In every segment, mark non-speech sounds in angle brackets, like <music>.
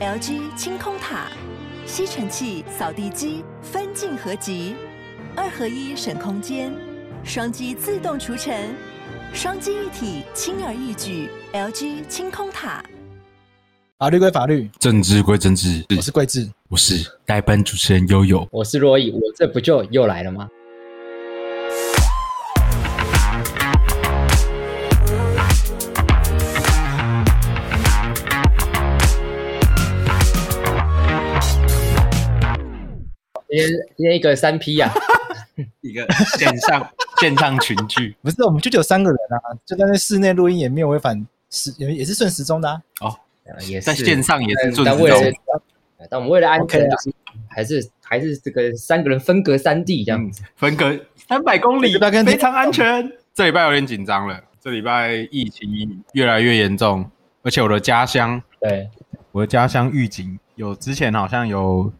LG 清空塔，吸尘器、扫地机分镜合集，二合一省空间，双击自动除尘，双击一体轻而易举。LG 清空塔，法律归法律，政治归政治。我是桂智，我是代班主持人悠悠，我是珞亦，我这不就又来了吗？今天今天一个三 P 啊，<laughs> 一个线上 <laughs> 线上群聚，不是，我们就只有三个人啊，就在那室内录音也没有违反时，也也是顺时钟的啊。哦，也是在线上也是顺时钟，但我们为了安全还是还是这个三个人分隔三地这样子。分隔三百公里大概，非常安全。这礼拜有点紧张了，这礼拜疫情越来越严重，而且我的家乡，对，我的家乡预警有之前好像有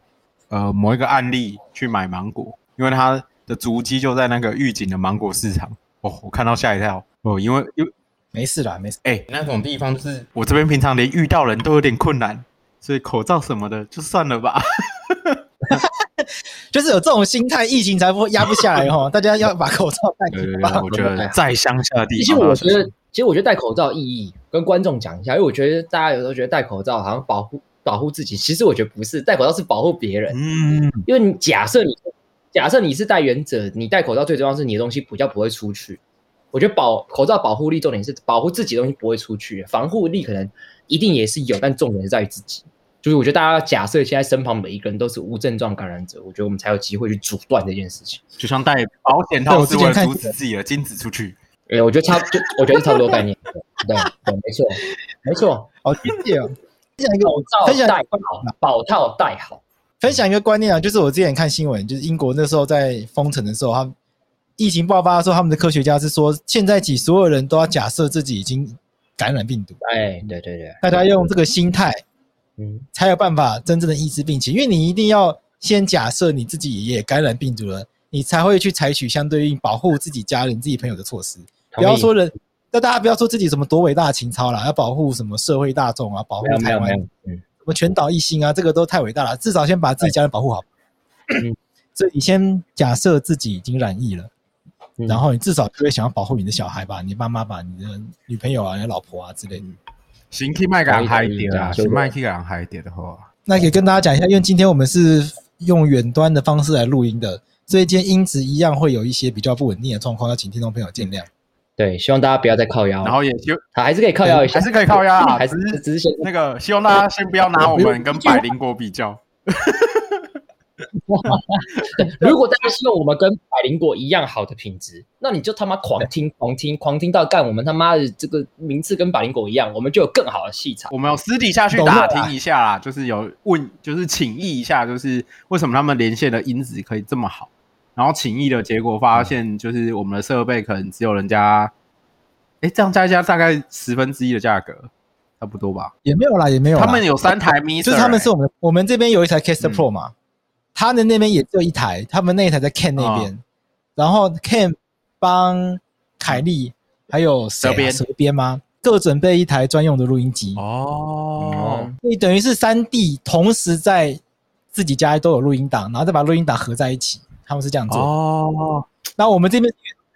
呃某一个案例去买芒果，因为他的足迹就在那个预警的芒果市场。哦，我看到吓一跳哦，因为因为没事啦，没事。哎、那种地方就是我这边平常连遇到人都有点困难，所以口罩什么的就算了吧。<laughs> <laughs> 就是有这种心态，疫情才不会压不下来哈。<laughs> 大家要把口罩戴起来。我觉得在乡下的地其实，我觉得，其实我觉得戴口罩意义跟观众讲一下，因为我觉得大家有时候觉得戴口罩好像保护保护自己，其实我觉得不是，戴口罩是保护别人。嗯，因为你假设你假设你是带原者，你戴口罩最重要是你的东西比较不会出去。我觉得保口罩保护力重点是保护自己的东西不会出去，防护力可能一定也是有，但重点是在于自己。就是我觉得大家要假设现在身旁每一个人都是无症状感染者，我觉得我们才有机会去阻断这件事情。就像戴保险套 <laughs> 是为了阻止自己的精子出去。哎，我觉得差就我觉得是差不多概念。对对，没错没错。好谢谢哦。分享一个口罩分享戴好，保套戴好。分享一个观念啊，就是我之前看新闻，就是英国那时候在封城的时候，他们疫情爆发的时候，他们的科学家是说，现在起所有人都要假设自己已经感染病毒。哎，对对对，大家用这个心态。嗯，才有办法真正的抑制病情，因为你一定要先假设你自己也感染病毒了，你才会去采取相对应保护自己家人、自己朋友的措施。不要说人，那大家不要说自己什么多伟大的情操啦，要保护什么社会大众啊，保护台湾，嗯，什么全岛一心啊，这个都太伟大了。至少先把自己家人保护好。嗯，<clears throat> 所以你先假设自己已经染疫了，嗯，然后你至少就会想要保护你的小孩吧，你爸妈吧，你的女朋友啊，你的老婆啊之类的。行，可以卖个人嗨一点啊！行，卖个人嗨一点的话，那可以跟大家讲一下，因为今天我们是用远端的方式来录音的，所以今天音质一样会有一些比较不稳定的状况，要请听众朋友见谅。对，希望大家不要再靠腰，然后也就他还是可以靠腰一下，还是可以靠腰啊，<laughs> 还是只是那个希望大家先不要拿我们跟百灵果比较。<laughs> 如果大家希望我们跟百灵果一样好的品质，那你就他妈狂听、狂听、狂听到干我们他妈的这个名次跟百灵果一样，我们就有更好的戏场。我们有私底下去打听一下啦，就是有问，就是请益一下，就是为什么他们连线的音质可以这么好？然后请益的结果发现，就是我们的设备可能只有人家，哎、欸，这样加一加大概十分之一的价格，差不多吧？也没有啦，也没有。他们有三台 Mixer，就是他们是我们我们这边有一台 Caster Pro 嘛。嗯他的那边也只有一台，他们那一台在 Ken 那边，哦、然后 Ken 帮凯莉还有蛇边蛇边吗？各准备一台专用的录音机哦。你等于是三 D 同时在自己家都有录音档，然后再把录音档合在一起，他们是这样做哦。那我们这边，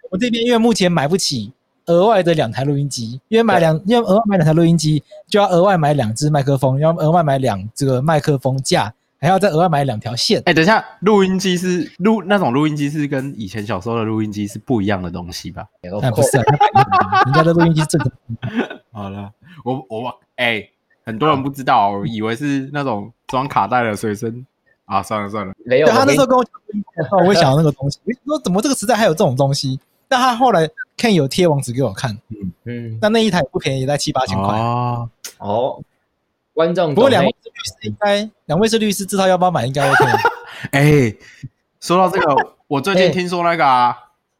我们这边因为目前买不起额外的两台录音机，因为买两，因为额外买两台录音机就要额外买两只麦克风，要额外买两这个麦克风架。还要再额外买两条线。哎，等一下，录音机是录那种录音机是跟以前小时候的录音机是不一样的东西吧？哎不是，人家的录音机正常。<laughs> 好了，我我哎，很多人不知道，我以为是那种装卡带的随身啊。算了算了，没有。他那时候跟我讲，我会想到那个东西。我说怎么这个时代还有这种东西？但他后来 Ken 有贴网址给我看。嗯嗯。但那一台也不便宜，也在七八千块。哦哦。观众，不过两位是律师，应该两位是律师，知道要不要买，应该 OK。哎、欸，说到这个，我最近 <laughs> 听说那个啊，欸、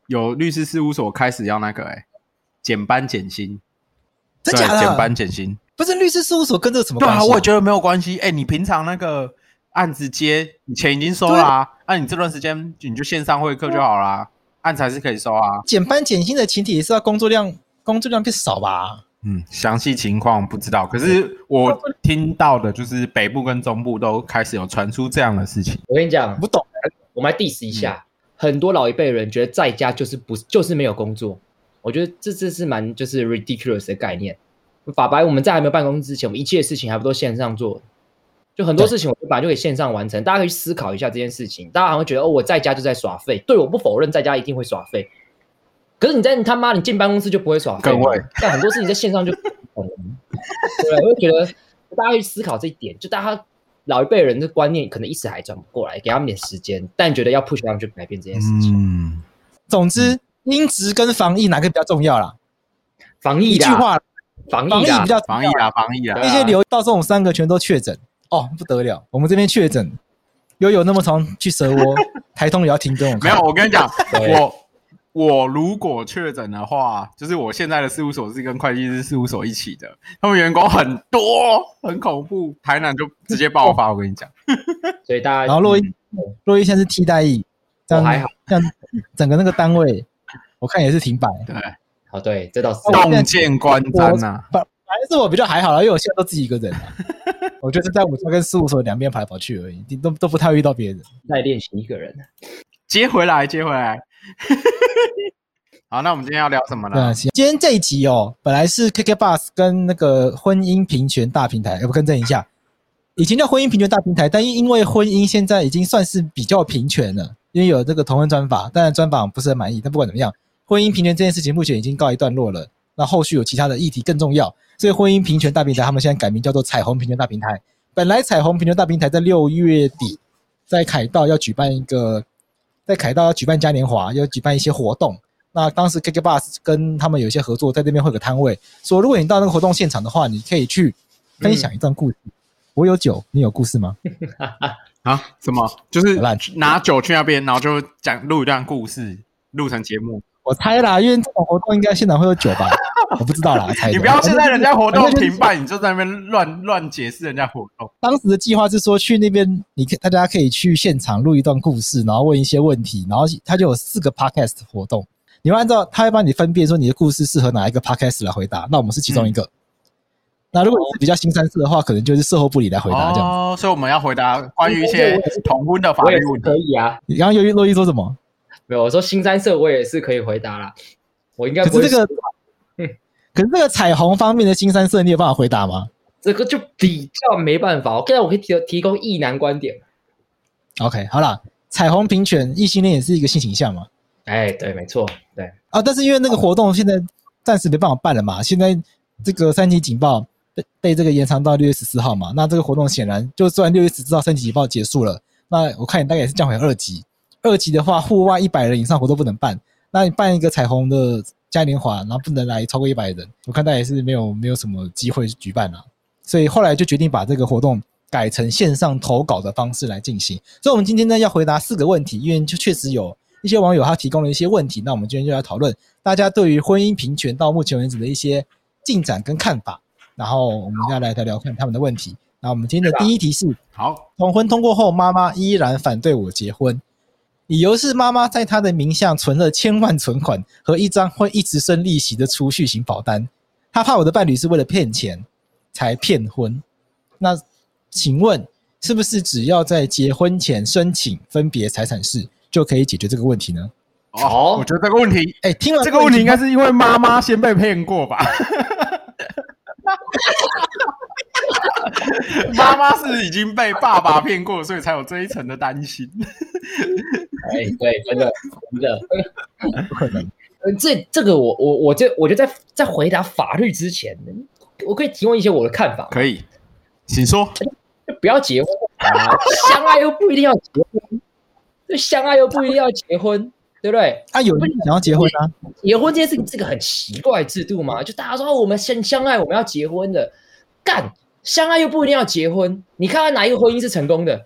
有律师事务所开始要那个哎、欸，减班减薪，真假的？减班减薪，不是律师事务所跟这个什么关系、啊？对啊，我也觉得没有关系。哎、欸，你平常那个案子接，你钱已经收啦啊，那、啊、你这段时间你就线上会客就好啦，案子还是可以收啊。减班减薪的前提也是要工作量，工作量变少吧？嗯，详细情况不知道，可是我听到的就是北部跟中部都开始有传出这样的事情。我跟你讲，不懂，我们来 diss 一下。嗯、很多老一辈人觉得在家就是不就是没有工作，我觉得这这是蛮就是 ridiculous 的概念。法白，我们在还没有办公之前，我们一切事情还不都线上做？就很多事情我们本来就可以线上完成，大家可以思考一下这件事情。大家好像觉得哦，我在家就在耍废，对，我不否认在家一定会耍废。可是你在你他妈你进办公室就不会耍废，但很多事情在线上就对，我会觉得大家去思考这一点，就大家老一辈人的观念可能一时还转不过来，给他们点时间，但觉得要 push 他们去改变这件事情。嗯，总之，音质跟防疫哪个比较重要啦？防疫一句话，防疫防疫比较防疫啊，防疫啊，那些留到这种三个全都确诊。哦，不得了！我们这边确诊，又有那么常去蛇窝，<laughs> 台通也要停更。没有，我跟你讲，我我如果确诊的话，就是我现在的事务所是跟会计师事务所一起的，他们员工很多，很恐怖，台南就直接爆发。我跟你讲，所以大家，然后洛伊，洛伊现在是替代役，这样还好，像整个那个单位，我看也是停摆。对，好，对，这倒是洞见观瞻呐。反正我比较还好啦，因为我现在都自己一个人了。我就是在我家跟事务所两边跑来跑去而已，都都不太会遇到别人。在练习一个人，接回来，接回来。<laughs> 好，那我们今天要聊什么呢？对，今天这一集哦，本来是 KK Bus 跟那个婚姻平权大平台，要不更正一下，以前叫婚姻平权大平台，但因因为婚姻现在已经算是比较平权了，因为有这个同婚专法，当然专法不是很满意，但不管怎么样，婚姻平权这件事情目前已经告一段落了。那后续有其他的议题更重要，所以婚姻平权大平台他们现在改名叫做彩虹平权大平台。本来彩虹平权大平台在六月底在凯道要举办一个，在凯道要举办嘉年华，要举办一些活动。那当时 KK Bus 跟他们有一些合作，在那边会有个摊位，说如果你到那个活动现场的话，你可以去分享一段故事。嗯、我有酒，你有故事吗？<laughs> 啊？什么？就是拿酒去那边，然后就讲录一段故事，录成节目。我猜啦，因为这种活动应该现场会有酒吧，我不知道啦。猜 <laughs> 你不要现在人家活动停办，你就在那边乱乱解释人家活动。当时的计划是说去那边，你可大家可以去现场录一段故事，然后问一些问题，然后他就有四个 podcast 活动，你会按照他会帮你分辨说你的故事适合哪一个 podcast 来回答。那我们是其中一个。嗯、那如果你是比较新三色的话，可能就是售后部里来回答这样子。哦，所以我们要回答关于一些同婚的法律问题。可以啊。你刚刚又洛伊说什么？没有，我说新三色我也是可以回答啦。我应该不是这个，嗯，可是这个彩虹方面的新三色，你有办法回答吗？这个就比较没办法。我现在我可以提提供异男观点。OK，好了，彩虹平权，异性恋也是一个性倾向嘛？哎，对，没错，对啊。但是因为那个活动现在暂时没办法办了嘛，现在这个三级警报被被这个延长到六月十四号嘛，那这个活动显然就算六月十四号三级警报结束了，那我看你大概也是降回二级。二级的话，户外一百人以上活动不能办。那你办一个彩虹的嘉年华，然后不能来超过一百人，我看大家也是没有没有什么机会举办了。所以后来就决定把这个活动改成线上投稿的方式来进行。所以，我们今天呢要回答四个问题，因为就确实有一些网友他提供了一些问题，那我们今天就来讨论大家对于婚姻平权到目前为止的一些进展跟看法。然后我们再来聊聊看他们的问题。那我们今天的第一题是：好，同婚通过后，妈妈依然反对我结婚。理由是妈妈在她的名下存了千万存款和一张会一直生利息的储蓄型保单，她怕我的伴侣是为了骗钱才骗婚。那请问是不是只要在结婚前申请分别财产制就可以解决这个问题呢？哦，我觉得这个问题，哎，听完这个问题应该是因为妈妈先被骗过吧？<laughs> 妈妈是已经被爸爸骗过，所以才有这一层的担心。哎，对，真的，真的，<laughs> 不可能。这这个我我我这我觉得在在回答法律之前，我可以提问一些我的看法。可以，请说。就不要结婚啊，<laughs> 相爱又不一定要结婚，就相爱又不一定要结婚，对不对？啊，有人想要结婚啊？结婚这件事情是个很奇怪的制度嘛？就大家说我们相相爱，我们要结婚的，干相爱又不一定要结婚，你看看哪一个婚姻是成功的？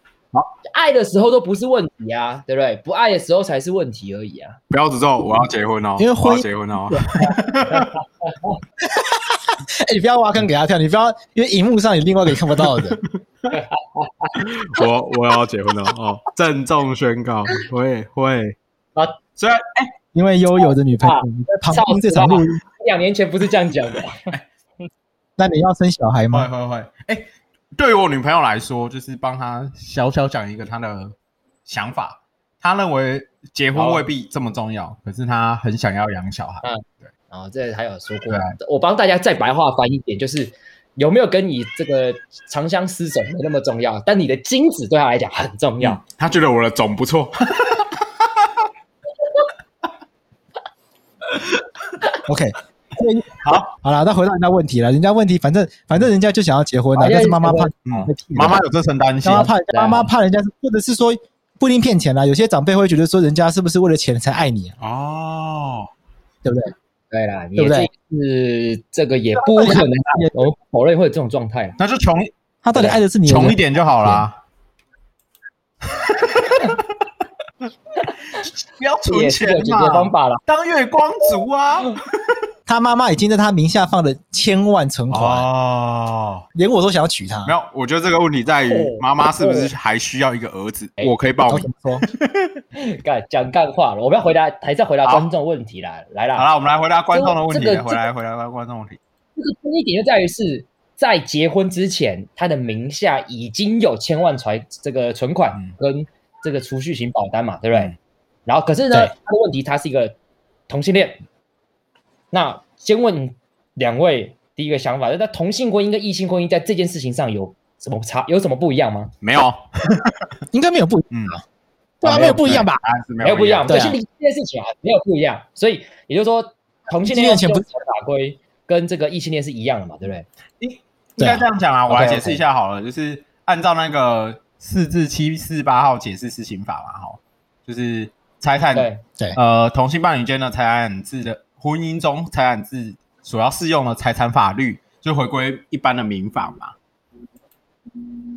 好，爱的时候都不是问题啊，对不对？不爱的时候才是问题而已啊！不要只说我要结婚哦，因为婚要结婚哦。<laughs> 哎、欸，你不要挖坑给他跳，你不要，因为荧幕上有另外一个你看不到的。<laughs> 我我要结婚了哦，郑重宣告，会会啊！虽然哎，因为悠悠的女朋友、在旁听这场录音，两年前不是这样讲的。<laughs> 那你要生小孩吗？会会会。哎、欸，对于我女朋友来说，就是帮她小小讲一个她的想法。她认为结婚未必这么重要，可是她很想要养小孩。嗯，对。然后这还有说过，我帮大家再白话翻一点，就是有没有跟你这个长相厮守没那么重要，但你的精子对她来讲很重要。她、嗯、觉得我的种不错。OK。<laughs> 好，好了，那回到人家问题了。人家问题，反正反正人家就想要结婚了，但是妈妈怕，嗯，妈妈有这层担心，妈妈怕，妈妈怕人家，或者是说不一定骗钱啦。有些长辈会觉得说，人家是不是为了钱才爱你啊？哦，对不对？对啦，对不对？是这个也不可能，我否认会有这种状态。那就穷，他到底爱的是你，穷一点就好啦。<laughs> 不要存钱嘛，当月光族啊。他妈妈已经在他名下放了千万存款哦，连我都想要娶她。没有，我觉得这个问题在于妈妈是不是还需要一个儿子？我可以报名。说，<laughs> 干讲干话了，我们要回答，还是要回答观众问题啦。来啦，好了，我们来回答观众的问题。回来，回来，回来，观众问题。这个第一点就在于是在结婚之前，他的名下已经有千万存这个存款跟这个储蓄型保单嘛，对不对？然后可是呢，他的问题他是一个同性恋。那先问两位第一个想法，那同性婚姻跟异性婚姻在这件事情上有什么差？有什么不一样吗？没有，<laughs> 应该没有不，嗯，对啊，没有不一样吧？没有不一样，对，性这件事情啊，没有不一样。所以也就是说，同性恋前不法规跟这个异性恋是一样的嘛，对不对？应应该这样讲啊，我来解释一下好了，就是按照那个四至七四八号解释施行法嘛，哈，就是财产对对呃同性伴侣间的财产制的。婚姻中财产制所要适用的财产法律，就回归一般的民法嘛。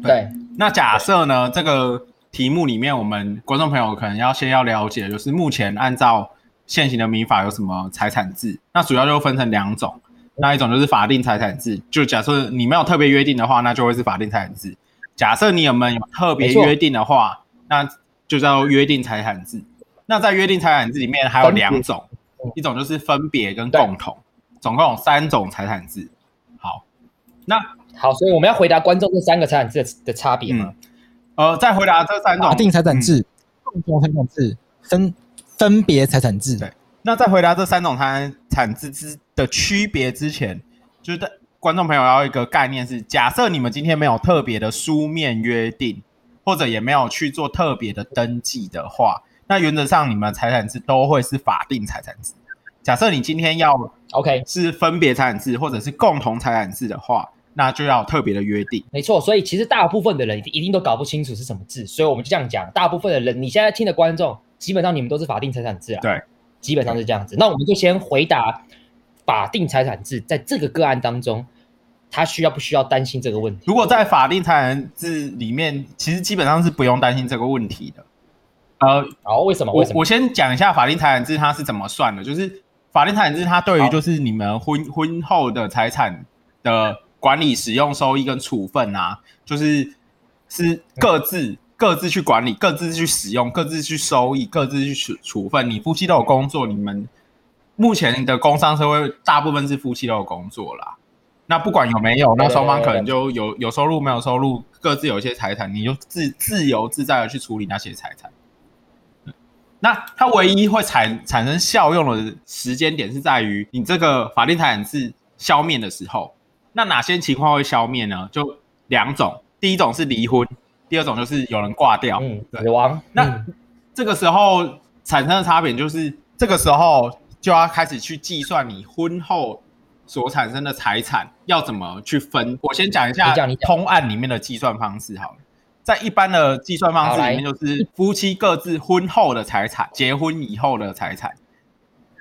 对。那假设呢，这个题目里面，我们观众朋友可能要先要了解，就是目前按照现行的民法有什么财产制？那主要就分成两种。那一种就是法定财产制，就假设你没有特别约定的话，那就会是法定财产制。假设你有没有特别约定的话，那就叫约定财产制。那在约定财产制里面还有两种。一种就是分别跟共同，总共有三种财产制。好，那好，所以我们要回答观众这三个财产制的差别吗？呃，再回答这三种：法定财产制、共同财产制、分分别财产制。对，那在回答这三种财产制之的区别之前，就是观众朋友要一个概念是：假设你们今天没有特别的书面约定，或者也没有去做特别的登记的话。那原则上，你们财产制都会是法定财产制。假设你今天要 OK 是分别财产制或者是共同财产制的话，那就要特别的约定。没错，所以其实大部分的人一定都搞不清楚是什么制，所以我们就这样讲，大部分的人，你现在听的观众，基本上你们都是法定财产制啊。对，基本上是这样子。那我们就先回答法定财产制，在这个个案当中，他需要不需要担心这个问题？如果在法定财产制里面，其实基本上是不用担心这个问题的。呃，好，为什么？我我先讲一下法定财产制它是怎么算的，就是法定财产制它对于就是你们婚婚后的财产的管理、使用、收益跟处分啊，就是是各自各自去管理、各自去使用、各自去收益、各自去处处分。你夫妻都有工作，你们目前的工商社会大部分是夫妻都有工作啦。那不管有没有，那双方可能就有有收入没有收入，各自有一些财产，你就自自由自在的去处理那些财产。那它唯一会产产生效用的时间点是在于你这个法定财产是消灭的时候。那哪些情况会消灭呢？就两种，第一种是离婚，第二种就是有人挂掉，嗯，死亡。那这个时候产生的差别就是，这个时候就要开始去计算你婚后所产生的财产要怎么去分。我先讲一下通案里面的计算方式好了。在一般的计算方式里面，就是夫妻各自婚后的财产，结婚以后的财产，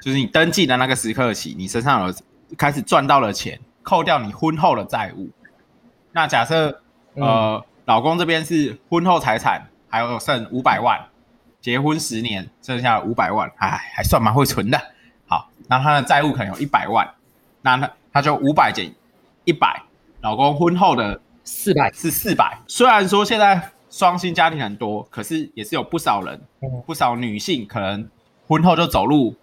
就是你登记的那个时刻起，你身上有开始赚到了钱，扣掉你婚后的债务。那假设呃，老公这边是婚后财产还有剩五百万，结婚十年剩下五百万，哎，还算蛮会存的。好，那他的债务可能有一百万，那他他就五百减一百，老公婚后的。四百是四百，虽然说现在双薪家庭很多，可是也是有不少人，不少女性可能婚后就走入，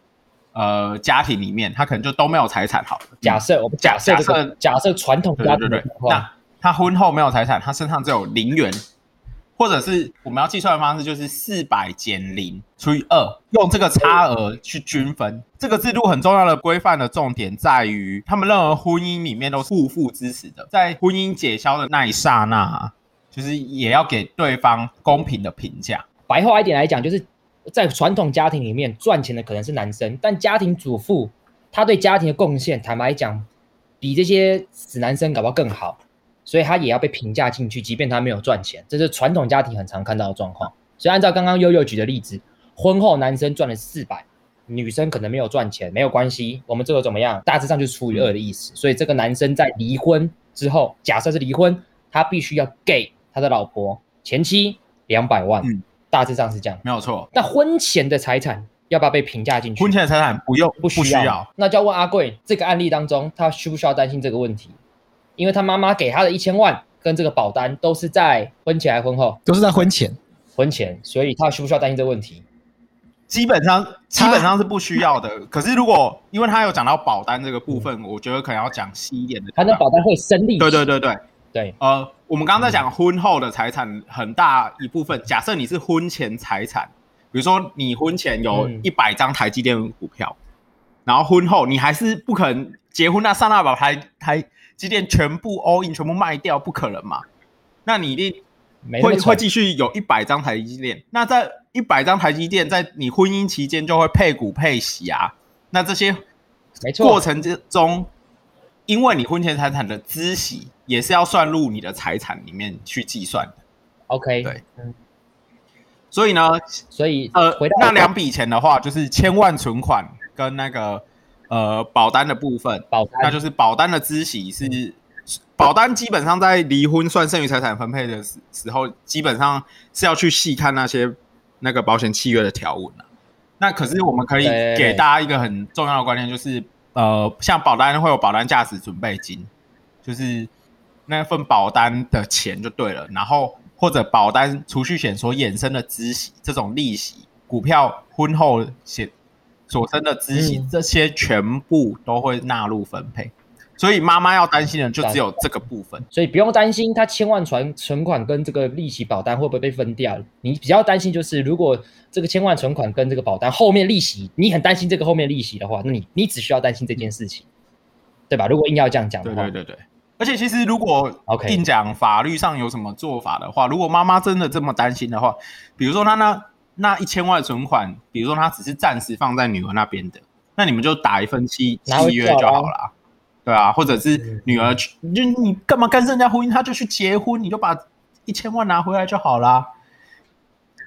呃家庭里面，她可能就都没有财产。好了，假设我们假设、这个、假设传统家庭，对对对，那她婚后没有财产，她身上只有零元。或者是我们要计算的方式就是四百减零除以二，用这个差额去均分。这个制度很重要的规范的重点在于，他们任何婚姻里面都是互负支持的，在婚姻解消的那一刹那，就是也要给对方公平的评价。白话一点来讲，就是在传统家庭里面赚钱的可能是男生，但家庭主妇他对家庭的贡献，坦白讲，比这些死男生搞不好更好。所以他也要被评价进去，即便他没有赚钱，这是传统家庭很常看到的状况。所以按照刚刚悠悠举的例子，婚后男生赚了四百，女生可能没有赚钱，没有关系，我们这个怎么样？大致上就是除以二的意思。所以这个男生在离婚之后，假设是离婚，他必须要给他的老婆前妻两百万，嗯，大致上是这样，没有错。那婚前的财产要不要被评价进去？婚前的财产不用，不需要。需要那就要问阿贵，这个案例当中，他需不需要担心这个问题？因为他妈妈给他的一千万跟这个保单都是在婚前还是婚后？都是在婚前，婚前，所以他需不需要担心这个问题？基本上基本上是不需要的。可是如果因为他有讲到保单这个部分，我觉得可能要讲细一点的。他的保单会生利息。对对对对对。呃，我们刚刚在讲婚后的财产很大一部分，假设你是婚前财产，比如说你婚前有一百张台积电股票，然后婚后你还是不可能结婚那上那把台台。机电全部 all in 全部卖掉不可能嘛？那你一定会会继续有一百张台积电。那在一百张台积电在你婚姻期间就会配股配息啊。那这些过程之中，因为你婚前财产的孳息也是要算入你的财产里面去计算的。OK，对，嗯所以呢，所以呃，那两笔钱的话，就是千万存款跟那个。呃，保单的部分，保单那就是保单的孳息是，嗯、保单基本上在离婚算剩余财产分配的时时候，基本上是要去细看那些那个保险契约的条文，啊、那可是我们可以给大家一个很重要的观念，就是呃，像保单会有保单价值准备金，就是那份保单的钱就对了，然后或者保单储蓄险所衍生的孳息这种利息，股票婚后险。所生的孳息，这些全部都会纳入分配，嗯、所以妈妈要担心的就只有这个部分，所以不用担心他千万存存款跟这个利息保单会不会被分掉。你比较担心就是，如果这个千万存款跟这个保单后面利息，你很担心这个后面利息的话，那你你只需要担心这件事情，对吧？如果硬要这样讲的话，对对对对。而且其实如果硬讲法律上有什么做法的话.如果妈妈真的这么担心的话，比如说她那。那一千万存款，比如说他只是暂时放在女儿那边的，那你们就打一份契契约就好了，对啊，或者是女儿去，就你干嘛干涉人家婚姻？他就去结婚，你就把一千万拿回来就好啦。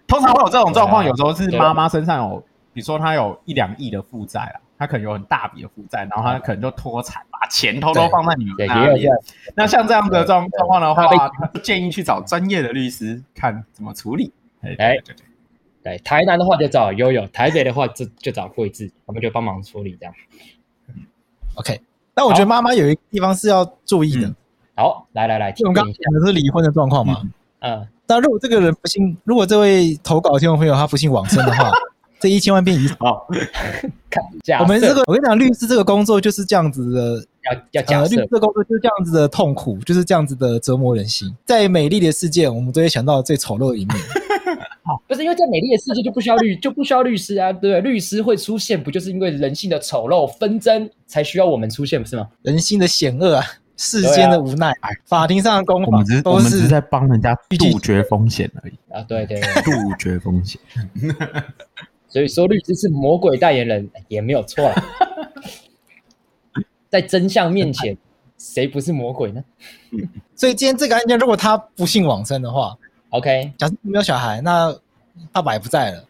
通常会有这种状况，有时候是妈妈身上有，比如说她有一两亿的负债啊，她可能有很大笔的负债，然后她可能就脱产，把钱偷偷放在女儿那里。那像这样的状状况的话，建议去找专业的律师看怎么处理。哎，对对对。台南的话就找悠悠，台北的话就就找桂智，我们就帮忙处理这样。OK，但我觉得妈妈有一个地方是要注意的。嗯、好，来来来，我们刚刚讲的是离婚的状况嘛？嗯。但如果这个人不幸，如果这位投稿的听众朋友他不幸往生的话，<laughs> 这一千万变遗产。好，<laughs> 我们这个，我跟你讲，律师这个工作就是这样子的，要要假、呃、律师的工作就是这样子的痛苦，就是这样子的折磨人心。在美丽的世界，我们都会想到最丑陋的一面。<laughs> 不是因为在美丽的世界就不需要律 <laughs> 就不需要律师啊，对不对？律师会出现，不就是因为人性的丑陋纷争才需要我们出现，不是吗？人性的险恶啊，世间的无奈，啊、法庭上的攻防，我们只是我们只是在帮人家杜绝风险而已啊！对对，对，<laughs> 杜绝风险。<laughs> 所以说，律师是魔鬼代言人也没有错啊。在真相面前，谁不是魔鬼呢？所以今天这个案件，如果他不幸往生的话。OK，假设没有小孩，那爸爸也不在了，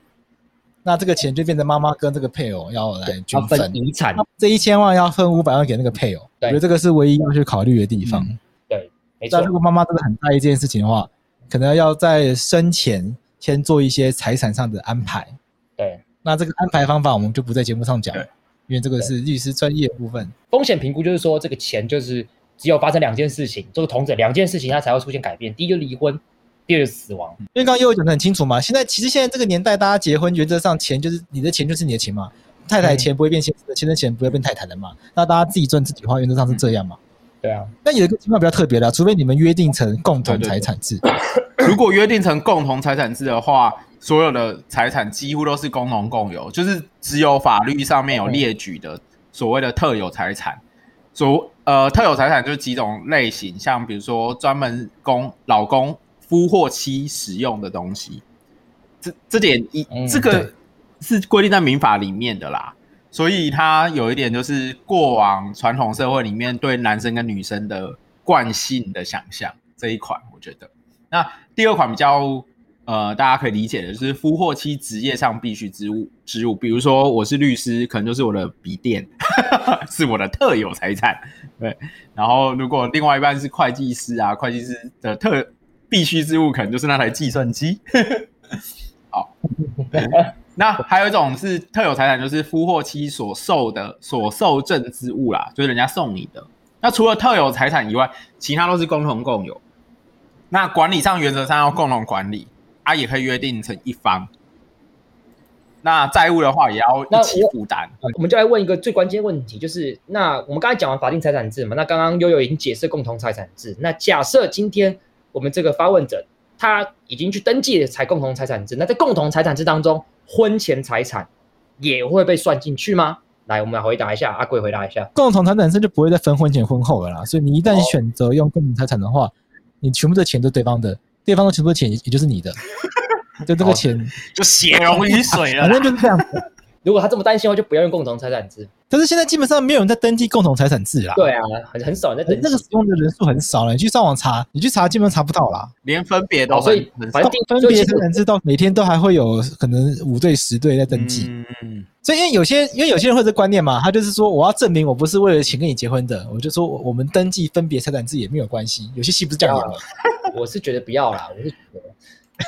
那这个钱就变成妈妈跟这个配偶要来均分遗产。这一千万要分五百万给那个配偶，对我觉得这个是唯一要去考虑的地方。嗯、对，没错。但如果妈妈真的很在意这件事情的话，可能要在生前先做一些财产上的安排。对，那这个安排方法我们就不在节目上讲，对因为这个是律师专业部分。风险评估就是说，这个钱就是只有发生两件事情，这个同者两件事情它才会出现改变。第一个离婚。第二死亡，因为刚刚又讲的很清楚嘛。现在其实现在这个年代，大家结婚原则上钱就是你的钱就是你的钱嘛，太太钱不会变先生的，先生钱不会变太太的嘛。那大家自己赚自己花，原则上是这样嘛。对啊。那有一个情况比较特别的，除非你们约定成共同财产制。对对对如果约定成共同财产制的话，所有的财产几乎都是共同共有，就是只有法律上面有列举的所谓的特有财产。所呃，特有财产就是几种类型，像比如说专门供老公夫或妻使用的东西，这这点一、嗯、这个是规定在民法里面的啦。所以它有一点就是过往传统社会里面对男生跟女生的惯性的想象这一款，我觉得。那第二款比较呃大家可以理解的就是夫或妻职业上必须之物之物，比如说我是律师，可能就是我的笔电 <laughs> 是我的特有财产，对。然后如果另外一半是会计师啊，会计师的特必须之物可能就是那台计算机。<laughs> 好。<laughs> 那还有一种是特有财产，就是夫或妻所受的所受赠之物啦，就是人家送你的。那除了特有财产以外，其他都是共同共有。那管理上原则上要共同管理，啊，也可以约定成一方。那债务的话也要一起负担。我们就来问一个最关键问题，就是那我们刚才讲完法定财产制嘛，那刚刚悠悠已经解释共同财产制。那假设今天我们这个发问者他已经去登记了才共同财产制，那在共同财产制当中，婚前财产也会被算进去吗？来，我们来回答一下，阿贵回答一下。共同财产制就不会再分婚前婚后了啦，所以你一旦选择用共同财产的话，哦、你全部的钱都对方的，对方的全部的钱也就是你的，就这个钱就血溶于水了，<laughs> 反正就是这样。如果他这么担心的话，就不要用共同财产制。可是现在基本上没有人在登记共同财产制啦。对啊，很很少人在登记。那个使用的人数很少了，你去上网查，你去查基本上查不到啦。连分别都所以反正分别财产制到每天都还会有可能五对十对在登记。嗯，所以因为有些因为有些人会这观念嘛，他就是说我要证明我不是为了钱跟你结婚的，我就说我们登记分别财产制也没有关系。有些戏不是这样演的。<laughs> 我是觉得不要啦，我是觉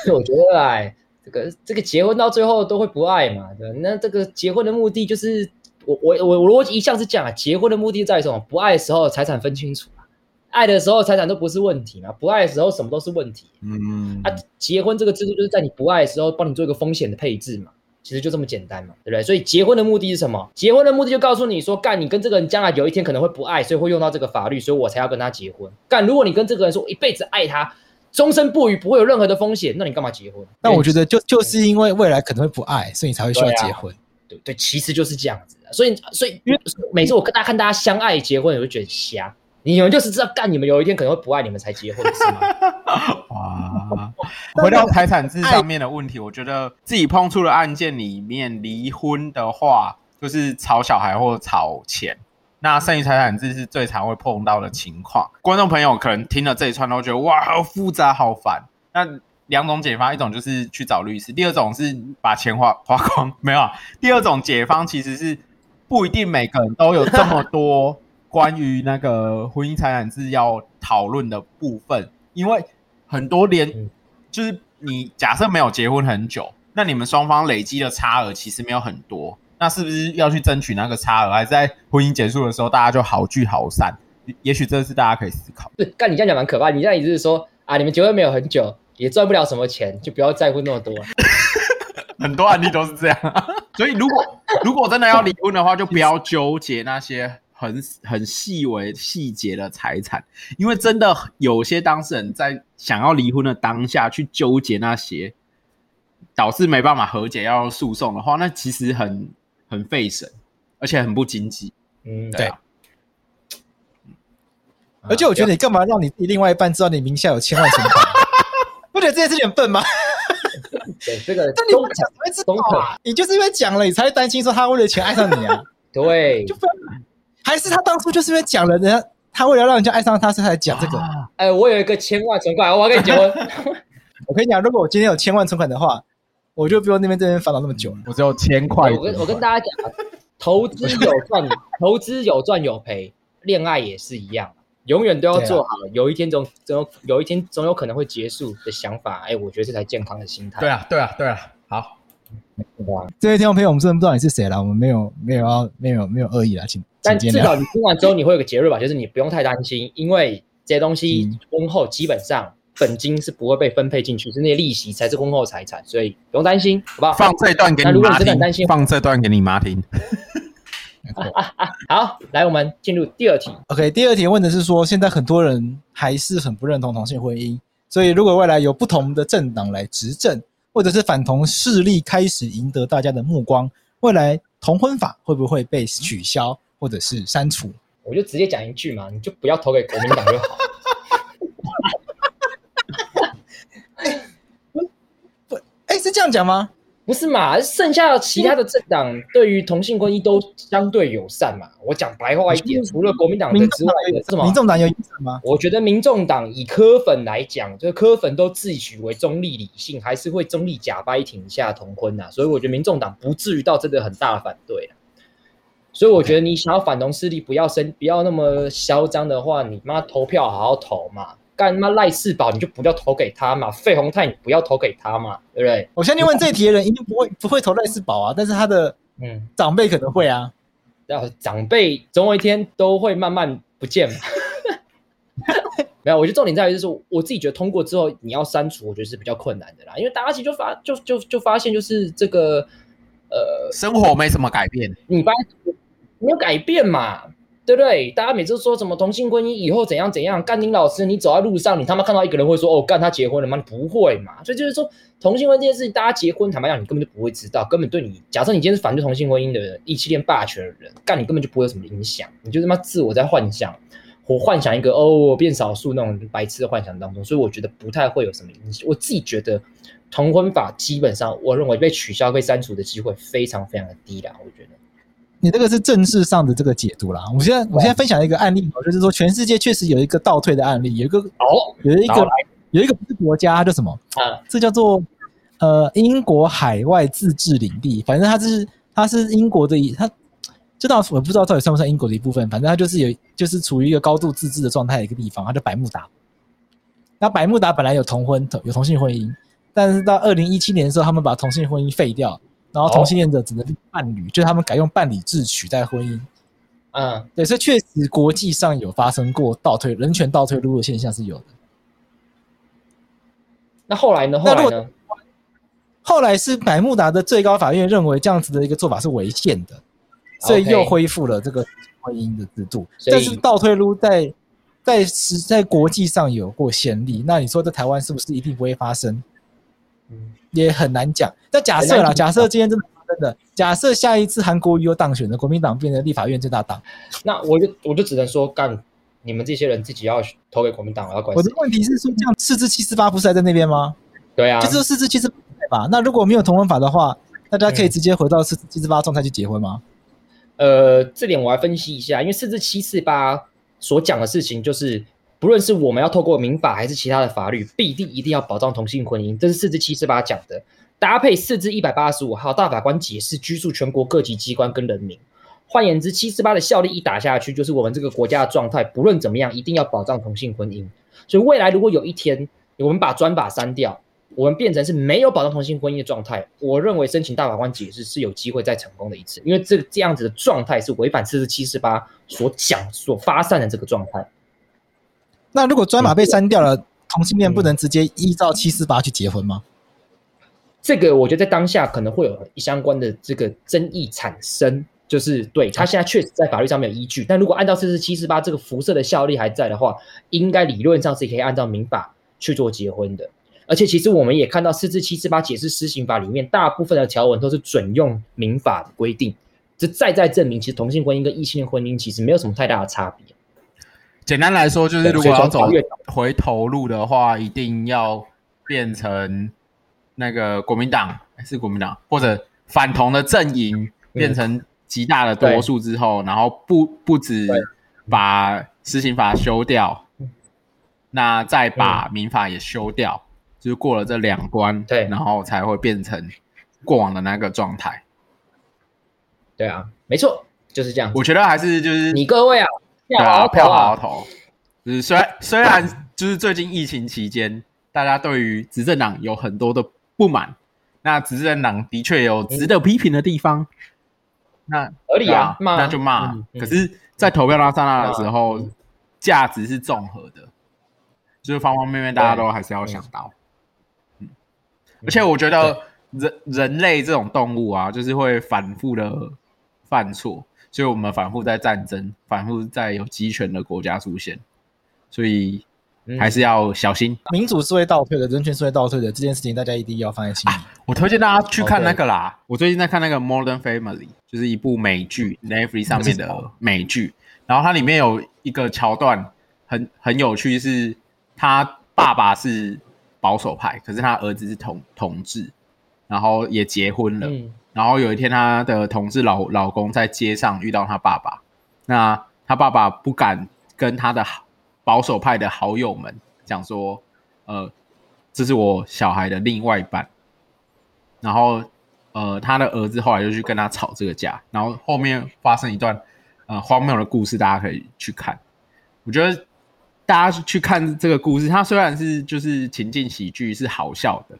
得，我觉得哎。这个这个结婚到最后都会不爱嘛？对，那这个结婚的目的就是我我我我逻辑一向是这样啊，结婚的目的在于什么？不爱的时候财产分清楚啊，爱的时候财产都不是问题嘛。不爱的时候什么都是问题。嗯啊，结婚这个制度就是在你不爱的时候帮你做一个风险的配置嘛，其实就这么简单嘛，对不对？所以结婚的目的是什么？结婚的目的就告诉你说，干你跟这个人将来有一天可能会不爱，所以会用到这个法律，所以我才要跟他结婚。干如果你跟这个人说我一辈子爱他。终身不渝，不会有任何的风险，那你干嘛结婚？那我觉得就就是因为未来可能会不爱，所以你才会需要结婚。对、其实就是这样子的。所以所以，因为每次我跟大家看大家相爱结婚，我就觉得瞎。你们就是知道干，你们有一天可能会不爱，你们才结婚是吗？<laughs> 哇！回到财产制上面的问题，我觉得自己碰触的案件里面，离婚的话就是吵小孩或吵钱。那剩余财产制是最常会碰到的情况。观众朋友可能听了这一串都觉得哇，好复杂，好烦。那两种解方，一种就是去找律师，第二种是把钱花花光，没有啊。第二种解方其实是不一定每个人都有这么多关于那个婚姻财产制要讨论的部分，因为很多连就是你假设没有结婚很久，那你们双方累积的差额其实没有很多。那是不是要去争取那个差额，还是在婚姻结束的时候大家就好聚好散？也许这是大家可以思考。对，但你这样讲蛮可怕。你这样意思是说啊，你们结婚没有很久，也赚不了什么钱，就不要在乎那么多。<laughs> 很多案例都是这样。所以如果如果真的要离婚的话，就不要纠结那些很很细微细节的财产，因为真的有些当事人在想要离婚的当下去纠结那些，导致没办法和解要诉讼的话，那其实很。很费神，而且很不经济。嗯，对啊。而且我觉得你干嘛让你另外一半知道你名下有千万存款？不觉得这件事情很笨吗？<laughs> 对，这个。<laughs> 但你不讲怎么会知道啊？你就是因为讲了，你才会担心说他为了钱爱上你啊？<laughs> 对，就还是他当初就是因为讲了，人家他为了让人家爱上他，所以才讲这个。哎，我有一个千万存款，我要跟你结婚。我跟你讲，如果我今天有千万存款的话。我就不用那边这边烦恼那么久了，我只有千块。我跟我跟大家讲，投资有赚，投资有赚有赔，恋爱也是一样，永远都要做好，有一天总总有有一天总有可能会结束的想法。哎，我觉得这才健康的心态。对啊，对啊，对啊。好，这位听众朋友，我们真的不知道你是谁了，我们没有没有要没有没有恶意了，请。但至少你听完之后，你会有个结论吧，就是你不用太担心，因为这些东西婚后基本上本金是不会被分配进去，是那些利息才是婚后财产，所以不用担心，好不好？放这一段给你妈听。那如果你真的很担心，放这段给你妈听。好，来，我们进入第二题。OK，第二题问的是说，现在很多人还是很不认同同性婚姻，所以如果未来有不同的政党来执政，或者是反同势力开始赢得大家的目光，未来同婚法会不会被取消或者是删除？<laughs> 我就直接讲一句嘛，你就不要投给国民党就好。<laughs> 不，哎，是这样讲吗？不是嘛？剩下其他的政党对于同性婚姻都相对友善嘛。我讲白话一点，除了国民党之外的，是吗？民众党有意思吗？我觉得民众党以科粉来讲，这个科粉都自诩为中立理性，还是会中立假掰挺一下同婚呐。所以我觉得民众党不至于到真的很大的反对。所以我觉得你想要反同势力不要生不要那么嚣张的话，你妈投票好好投嘛。干他妈赖世宝，你就不要投给他嘛；费宏泰，你不要投给他嘛，对不对？我相信问这一题的人一定不会不会投赖世宝啊，但是他的嗯长辈可能会啊。然后长辈总有一天都会慢慢不见嘛。<laughs> 没有，我觉得重点在于就是我自己觉得通过之后你要删除，我觉得是比较困难的啦，因为大家其实就发就就就发现就是这个呃生活没什么改变，你发现没有改变嘛。对不对？大家每次说什么同性婚姻以后怎样怎样？干，丁老师，你走在路上，你他妈看到一个人会说哦，干他结婚了吗？不会嘛？所以就是说，同性婚这件事情，大家结婚，坦白讲，你根本就不会知道，根本对你，假设你今天是反对同性婚姻的人，异性恋霸权的人，干你根本就不会有什么影响，你就他妈自我在幻想，或幻想一个哦，我变少数那种白痴的幻想当中，所以我觉得不太会有什么影响。我自己觉得同婚法基本上，我认为被取消、被删除的机会非常非常的低啦，我觉得。你这个是政治上的这个解读啦。我现在我现在分享一个案例，就是说全世界确实有一个倒退的案例，有一个哦，有一个有一个不是国家叫什么啊？这叫做呃英国海外自治领地，反正它是它是英国的一，它这倒我不知道到底算不算英国的一部分，反正它就是有就是处于一个高度自治的状态的一个地方，它叫百慕达。那百慕达本来有同婚有同性婚姻，但是到二零一七年的时候，他们把同性婚姻废掉。然后同性恋者只能伴侣，就是他们改用伴侣制取代婚姻。嗯，对，所以确实国际上有发生过倒退人权倒退路的现象是有的。那后来呢？后来呢？后来是百慕达的最高法院认为这样子的一个做法是违宪的，所以又恢复了这个婚姻的制度。但是倒退路在在实在国际上有过先例，那你说在台湾是不是一定不会发生？嗯。也很难讲，那假设啦，假设今天真的真的，假设下一次韩国瑜又当选了，国民党变成立法院最大党，那我就我就只能说，干你们这些人自己要投给国民党，我要管。我的问题是说，这样四至七四八不是还在那边吗？对啊，就是四至七四八。那如果没有同婚法的话，大家可以直接回到四至七四八状态去结婚吗？呃，这点我来分析一下，因为四至七四八所讲的事情就是。不论是我们要透过民法还是其他的法律，必定一定要保障同性婚姻，这是四至七十八讲的。搭配四至一百八十五号大法官解释，拘束全国各级机关跟人民。换言之，七十八的效力一打下去，就是我们这个国家的状态。不论怎么样，一定要保障同性婚姻。所以未来如果有一天我们把专法删掉，我们变成是没有保障同性婚姻的状态，我认为申请大法官解释是有机会再成功的一次，因为这个这样子的状态是违反四至七十八所讲所发散的这个状态。那如果专法被删掉了，同性恋不能直接依照七四八去结婚吗？这个我觉得在当下可能会有相关的这个争议产生，就是对他现在确实在法律上面有依据，但如果按照四至七四八这个辐射的效力还在的话，应该理论上是可以按照民法去做结婚的。而且其实我们也看到四至七四八解释施行法里面大部分的条文都是准用民法的规定，这再再证明其实同性婚姻跟异性恋婚姻其实没有什么太大的差别。简单来说，就是如果要走回头路的话，一定要变成那个国民党，是国民党或者反同的阵营变成极大的多数之后，然后不不止把施行法修掉，那再把民法也修掉，就是过了这两关，对，然后才会变成过往的那个状态。对啊，没错，就是这样。我觉得还是就是你各位啊。对啊，票好好投。就是虽然虽然就是最近疫情期间，大家对于执政党有很多的不满，那执政党的确有值得批评的地方。那合理啊，那就骂。可是，在投票拉上那的时候，价值是综合的。就是方方面面大家都还是要想到。嗯，而且我觉得人人类这种动物啊，就是会反复的犯错，所以我们反复在战争，反复在有集权的国家出现，所以。还是要小心，嗯、民主是会倒退的，人权是会倒退的，这件事情大家一定要放在心里。啊、我推荐大家去看那个啦，我最近在看那个《Modern Family》，就是一部美剧，Netflix 上面的美剧。然后它里面有一个桥段很很有趣，是他爸爸是保守派，可是他儿子是同同志，然后也结婚了。嗯、然后有一天，他的同志老老公在街上遇到他爸爸，那他爸爸不敢跟他的。保守派的好友们讲说：“呃，这是我小孩的另外一半。”然后，呃，他的儿子后来就去跟他吵这个架，然后后面发生一段呃荒谬的故事，大家可以去看。我觉得大家去看这个故事，它虽然是就是情境喜剧，是好笑的，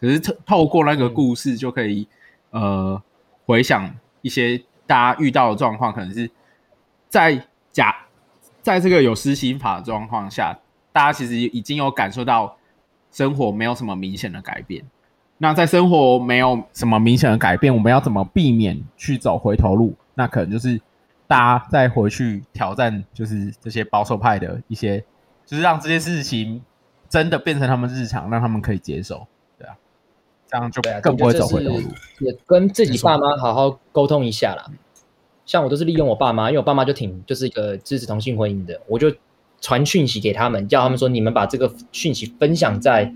可是透透过那个故事就可以呃回想一些大家遇到的状况，可能是在假。在这个有施行法的状况下，大家其实已经有感受到生活没有什么明显的改变。那在生活没有什么明显的改变，我们要怎么避免去走回头路？那可能就是大家再回去挑战，就是这些保守派的一些，就是让这些事情真的变成他们日常，让他们可以接受，这样就更不会走回头路。也跟自己爸妈好好沟通一下啦。像我都是利用我爸妈，因为我爸妈就挺就是一个支持同性婚姻的，我就传讯息给他们，叫他们说你们把这个讯息分享在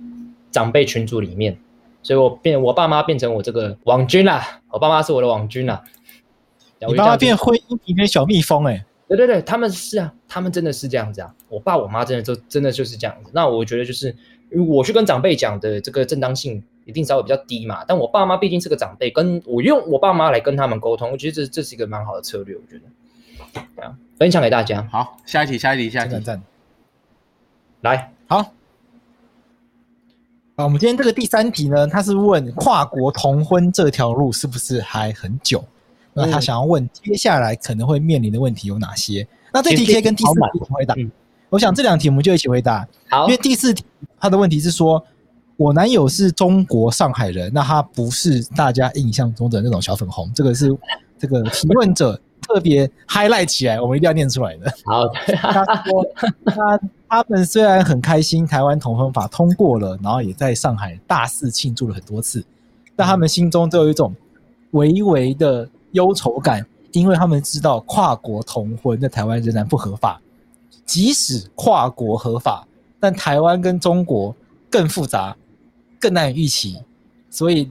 长辈群组里面，所以我变我爸妈变成我这个网军啦，我爸妈是我的网军啦。你爸妈变婚姻里面小蜜蜂哎、欸，对对对，他们是啊，他们真的是这样子啊，我爸我妈真的就真的就是这样子。那我觉得就是我去跟长辈讲的这个正当性。一定稍微比较低嘛，但我爸妈毕竟是个长辈，跟我用我爸妈来跟他们沟通，我觉得这这是一个蛮好的策略，我觉得，对啊，分享给大家。好，下一题，下一题，下一题，赞，来，好，啊，我们今天这个第三题呢，他是问跨国同婚这条路是不是还很久？那他想要问接下来可能会面临的问题有哪些？那这题可以跟第四题回答。我想这两题我们就一起回答。好，因为第四题他的问题是说。我男友是中国上海人，那他不是大家印象中的那种小粉红。这个是这个提问者 <laughs> 特别 highlight 起来，我们一定要念出来的。好，<laughs> 他说他他们虽然很开心台湾同婚法通过了，然后也在上海大肆庆祝了很多次，但他们心中都有一种微微的忧愁感，因为他们知道跨国同婚在台湾仍然不合法，即使跨国合法，但台湾跟中国更复杂。更难以预期，所以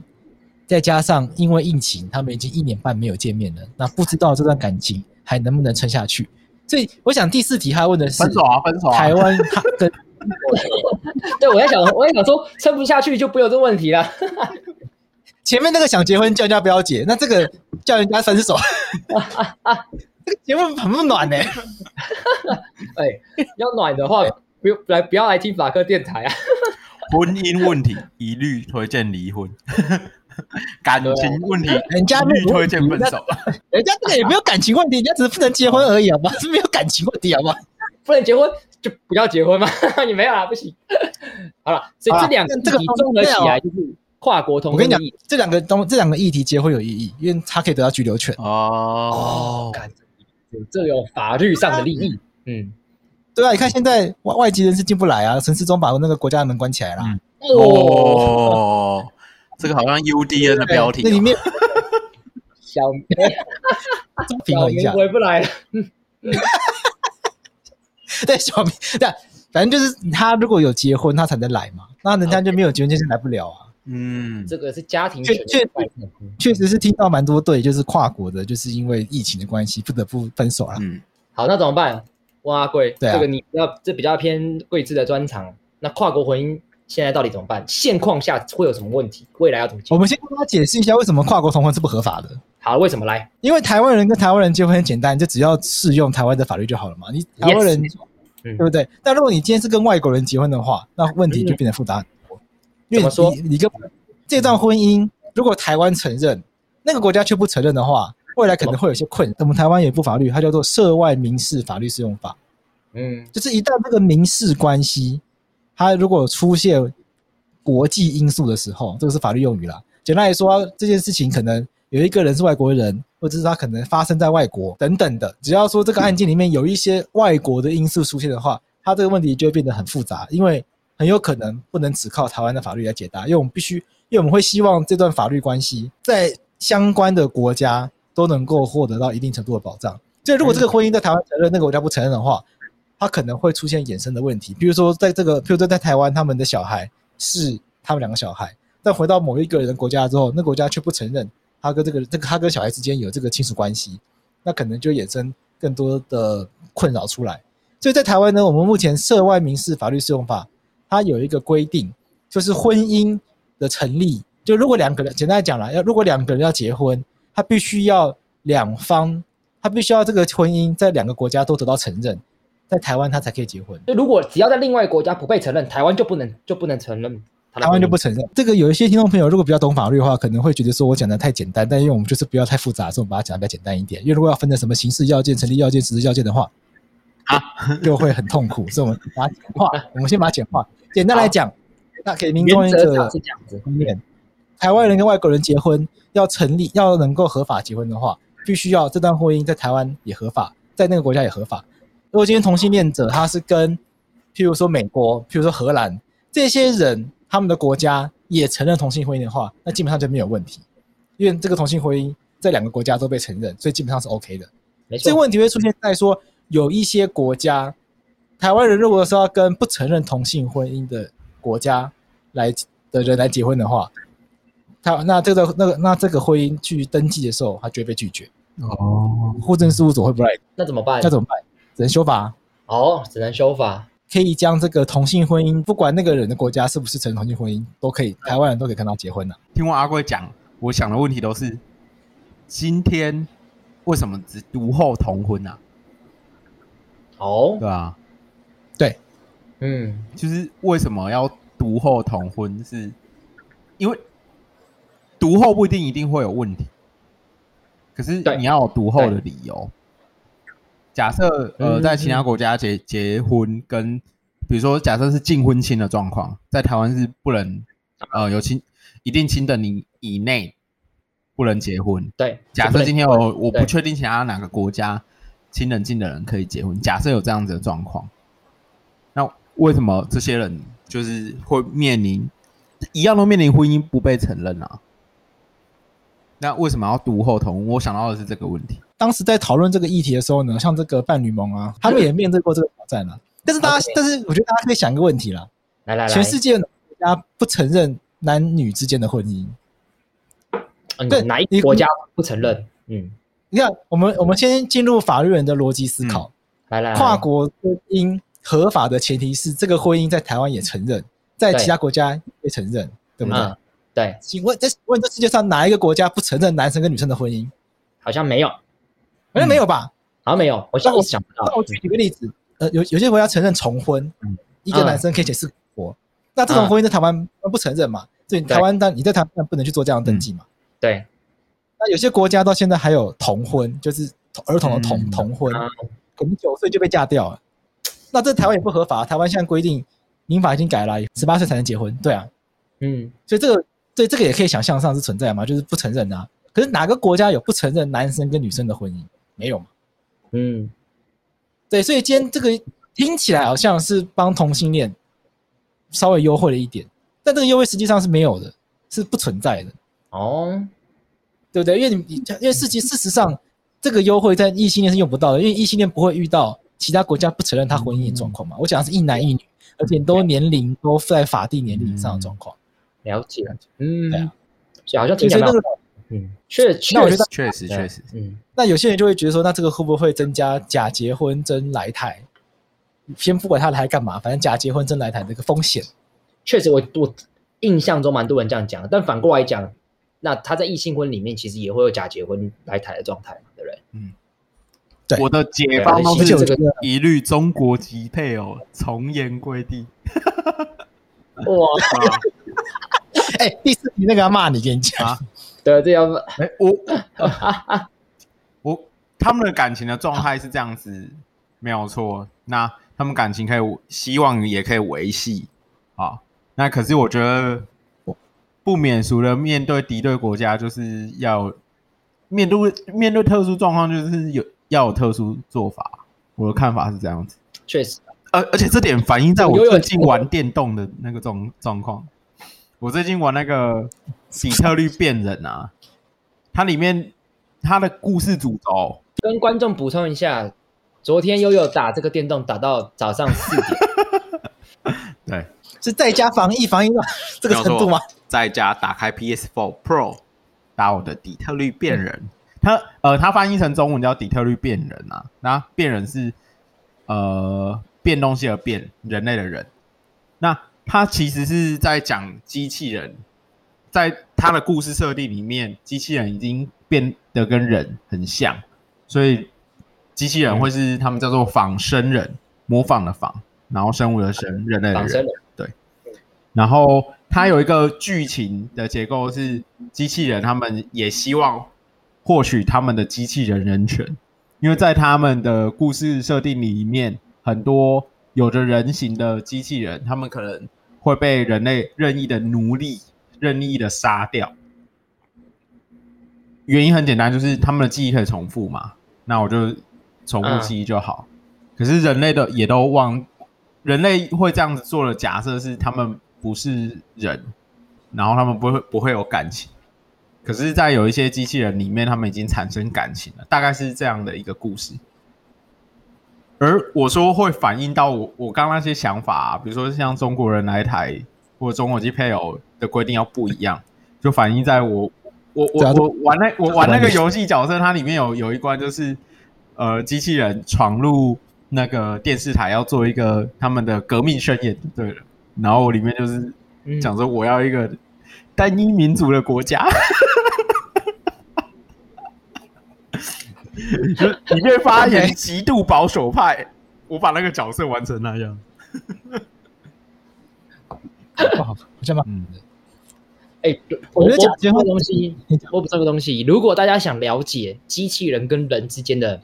再加上因为疫情，他们已经一年半没有见面了。那不知道这段感情还能不能撑下去？所以我想第四题他问的是分手啊，分手啊！台湾他 <laughs> 跟对，我在想，我在想说撑不下去就不有这问题了。前面那个想结婚叫人家不要结，那这个叫人家分手，<laughs> 这个节目很不暖呢、欸。哎，要暖的话，不用来，不要来听法克电台啊。婚姻问题一律推荐离婚，<laughs> 感情问题人家一律推荐分手。人家这个也没有感情问题，人家只是不能结婚而已，好吗？是没有感情问题，好吗？不能结婚就不要结婚嘛？<laughs> 你没有啊，不行。好了，所以这两个这个综合起来就是跨国通。我跟你讲，这两个东这两个议题结婚有意义，因为他可以得到居留权。哦，有这有法律上的利益，嗯。对啊，你看现在外外籍人士进不来啊，陈世忠把那个国家的门关起来了。嗯、哦，<laughs> 这个好像 UDN 的标题。那里面 <laughs> 小 <laughs> 平衡一下，回不来了。对，小明，对，反正就是他如果有结婚，他才能来嘛。那人家就没有结婚，就是来不了啊。嗯，这个是家庭确确确实是听到蛮多对，就是跨国的，就是因为疫情的关系，不得不分手了。嗯，好，那怎么办？哇，贵，啊、这个你要这比较偏贵志的专长。那跨国婚姻现在到底怎么办？现况下会有什么问题？未来要怎么解？我们先跟他解释一下，为什么跨国同婚是不合法的。好，为什么来？因为台湾人跟台湾人结婚很简单，就只要适用台湾的法律就好了嘛。你台湾人，Yes, 对不对？嗯、但如果你今天是跟外国人结婚的话，那问题就变得复杂很多。嗯、因为你说你跟这段婚姻，如果台湾承认，那个国家却不承认的话。未来可能会有些困难。我们台湾有一部法律，它叫做《涉外民事法律适用法》。嗯，就是一旦这个民事关系它如果出现国际因素的时候，这个是法律用语啦。简单来说，这件事情可能有一个人是外国人，或者是他可能发生在外国等等的。只要说这个案件里面有一些外国的因素出现的话，它这个问题就会变得很复杂，因为很有可能不能只靠台湾的法律来解答，因为我们必须，因为我们会希望这段法律关系在相关的国家都能够获得到一定程度的保障。就如果这个婚姻在台湾承认，那个国家不承认的话，它可能会出现衍生的问题，比如说在这个，比如说在台湾，他们的小孩是他们两个小孩。但回到某一个人的国家之后，那个国家却不承认他跟这个这个他跟小孩之间有这个亲属关系，那可能就衍生更多的困扰出来。所以在台湾呢，我们目前涉外民事法律适用法，它有一个规定，就是婚姻的成立，就如果两个人简单来讲啦，要如果两个人要结婚，他必须要两方，他必须要这个婚姻在两个国家都得到承认，在台湾他才可以结婚。就如果只要在另外国家不被承认，台湾就不能就不能承认。台湾就不承认这个。有一些听众朋友，如果比较懂法律的话，可能会觉得说我讲的太简单。但因为我们就是不要太复杂，所以我们把它讲的比较简单一点。因为如果要分成什么刑事要件、成立要件、实质要件的话，啊，就会很痛苦。所以我们把它简化。我们先把它简化。简单来讲，那给民众一个观念：台湾人跟外国人结婚要成立，要能够合法结婚的话，必须要这段婚姻在台湾也合法，在那个国家也合法。如果今天同性恋者他是跟，譬如说美国，譬如说荷兰这些人。他们的国家也承认同性婚姻的话，那基本上就没有问题，因为这个同性婚姻在两个国家都被承认，所以基本上是 OK 的。没错。这个问题会出现在说，有一些国家，台湾人如果说要跟不承认同性婚姻的国家来的人来结婚的话，他那这个那个那这个婚姻去登记的时候，他就会被拒绝。哦，户政事务所会不来？那怎么办？那怎么办？只能修法。哦，只能修法。可以将这个同性婚姻，不管那个人的国家是不是成同性婚姻，都可以，台湾人都可以跟他结婚了。听完阿贵讲，我想的问题都是：今天为什么只独后同婚啊？哦，对啊，对，嗯，就是为什么要独后同婚？是因为独后不一定一定会有问题，可是你要有独后的理由。假设呃，在其他国家结结婚，跟比如说假设是近婚亲的状况，在台湾是不能呃有亲一定亲等你以内不能结婚。对，假设今天我我不确定其他哪个国家亲人近的人可以结婚，假设有这样子的状况，那为什么这些人就是会面临一样都面临婚姻不被承认啊？那为什么要独后同？我想到的是这个问题。当时在讨论这个议题的时候呢，像这个伴侣盟啊，他们也面对过这个挑战了。但是大家，但是我觉得大家可以想一个问题啦。来来来，全世界国家不承认男女之间的婚姻，对哪一个国家不承认？嗯，你看，我们我们先进入法律人的逻辑思考。来来，跨国婚姻合法的前提是这个婚姻在台湾也承认，在其他国家也承认，对不对？对。请问，在问这世界上哪一个国家不承认男生跟女生的婚姻？好像没有。好像没有吧？好像没有。我现在想不到。那我举几个例子。呃，有有些国家承认重婚，一个男生可以结四个婆。那这种婚姻在台湾不承认嘛？所以台湾，但你在台湾不能去做这样的登记嘛？对。那有些国家到现在还有童婚，就是儿童的童童婚，可能九岁就被嫁掉了。那这台湾也不合法。台湾现在规定，民法已经改了，十八岁才能结婚。对啊。嗯。所以这个，对这个也可以想象上是存在嘛？就是不承认啊。可是哪个国家有不承认男生跟女生的婚姻？没有嘛？嗯，对，所以今天这个听起来好像是帮同性恋稍微优惠了一点，但这个优惠实际上是没有的，是不存在的哦，对不对？因为你因为事实事实上，这个优惠在异性恋是用不到的，因为异性恋不会遇到其他国家不承认他婚姻的状况嘛。嗯、我讲的是一男一女，而且都年龄都在法定年龄以上的状况。了解，嗯，对啊，好像听起来。嗯，确实，那我觉得确实。确实，嗯，那有些人就会觉得说，那这个会不会增加假结婚真来台？先不管他来干嘛，反正假结婚真来台这个风险，确实我，我我印象中蛮多人这样讲。但反过来讲，那他在异性婚里面其实也会有假结婚来台的状态嘛，对不对？嗯，对，我的解放都是一律中国籍配偶，从严规定。哇，<laughs> 哎、欸，第四题那个要骂你，跟你讲。啊对，这样子。哎，我，<laughs> 我，他们的感情的状态是这样子，没有错。那他们感情可以，希望也可以维系。好，那可是我觉得不免俗的面对敌对国家，就是要面对面对特殊状况，就是有要有特殊做法。我的看法是这样子，确实，而而且这点反映在我最近玩电动的那个状状况。我最近玩那个底特律变人啊，它里面它的故事主轴，跟观众补充一下，昨天悠悠打这个电动打到早上四点，<laughs> 对，是在家防疫防疫到这个程度吗？在家打开 PS4 Pro 打我的底特律变人，嗯、它呃它翻译成中文叫底特律变人啊，那变人是呃变东西而变，人类的人，那。他其实是在讲机器人，在他的故事设定里面，机器人已经变得跟人很像，所以机器人会是他们叫做仿生人，模仿的仿，然后生物的生，人类的人，对。然后它有一个剧情的结构是，机器人他们也希望获取他们的机器人人权，因为在他们的故事设定里面，很多有着人形的机器人，他们可能。会被人类任意的奴隶、任意的杀掉。原因很简单，就是他们的记忆可以重复嘛。那我就重复记忆就好。可是人类的也都忘，人类会这样子做的假设是他们不是人，然后他们不会不会有感情。可是，在有一些机器人里面，他们已经产生感情了，大概是这样的一个故事。而我说会反映到我我刚刚那些想法，啊，比如说像中国人来台或者中国籍配偶的规定要不一样，就反映在我我我我玩那我玩那个游戏角色，它里面有有一关就是呃机器人闯入那个电视台要做一个他们的革命宣言，对了，然后我里面就是讲说我要一个单一民族的国家。<laughs> 就里面发言极度保守派，我把那个角色玩成那样。不好，我先把嗯，哎，我觉得讲这个东西，我补这个东西。如果大家想了解机器人跟人之间的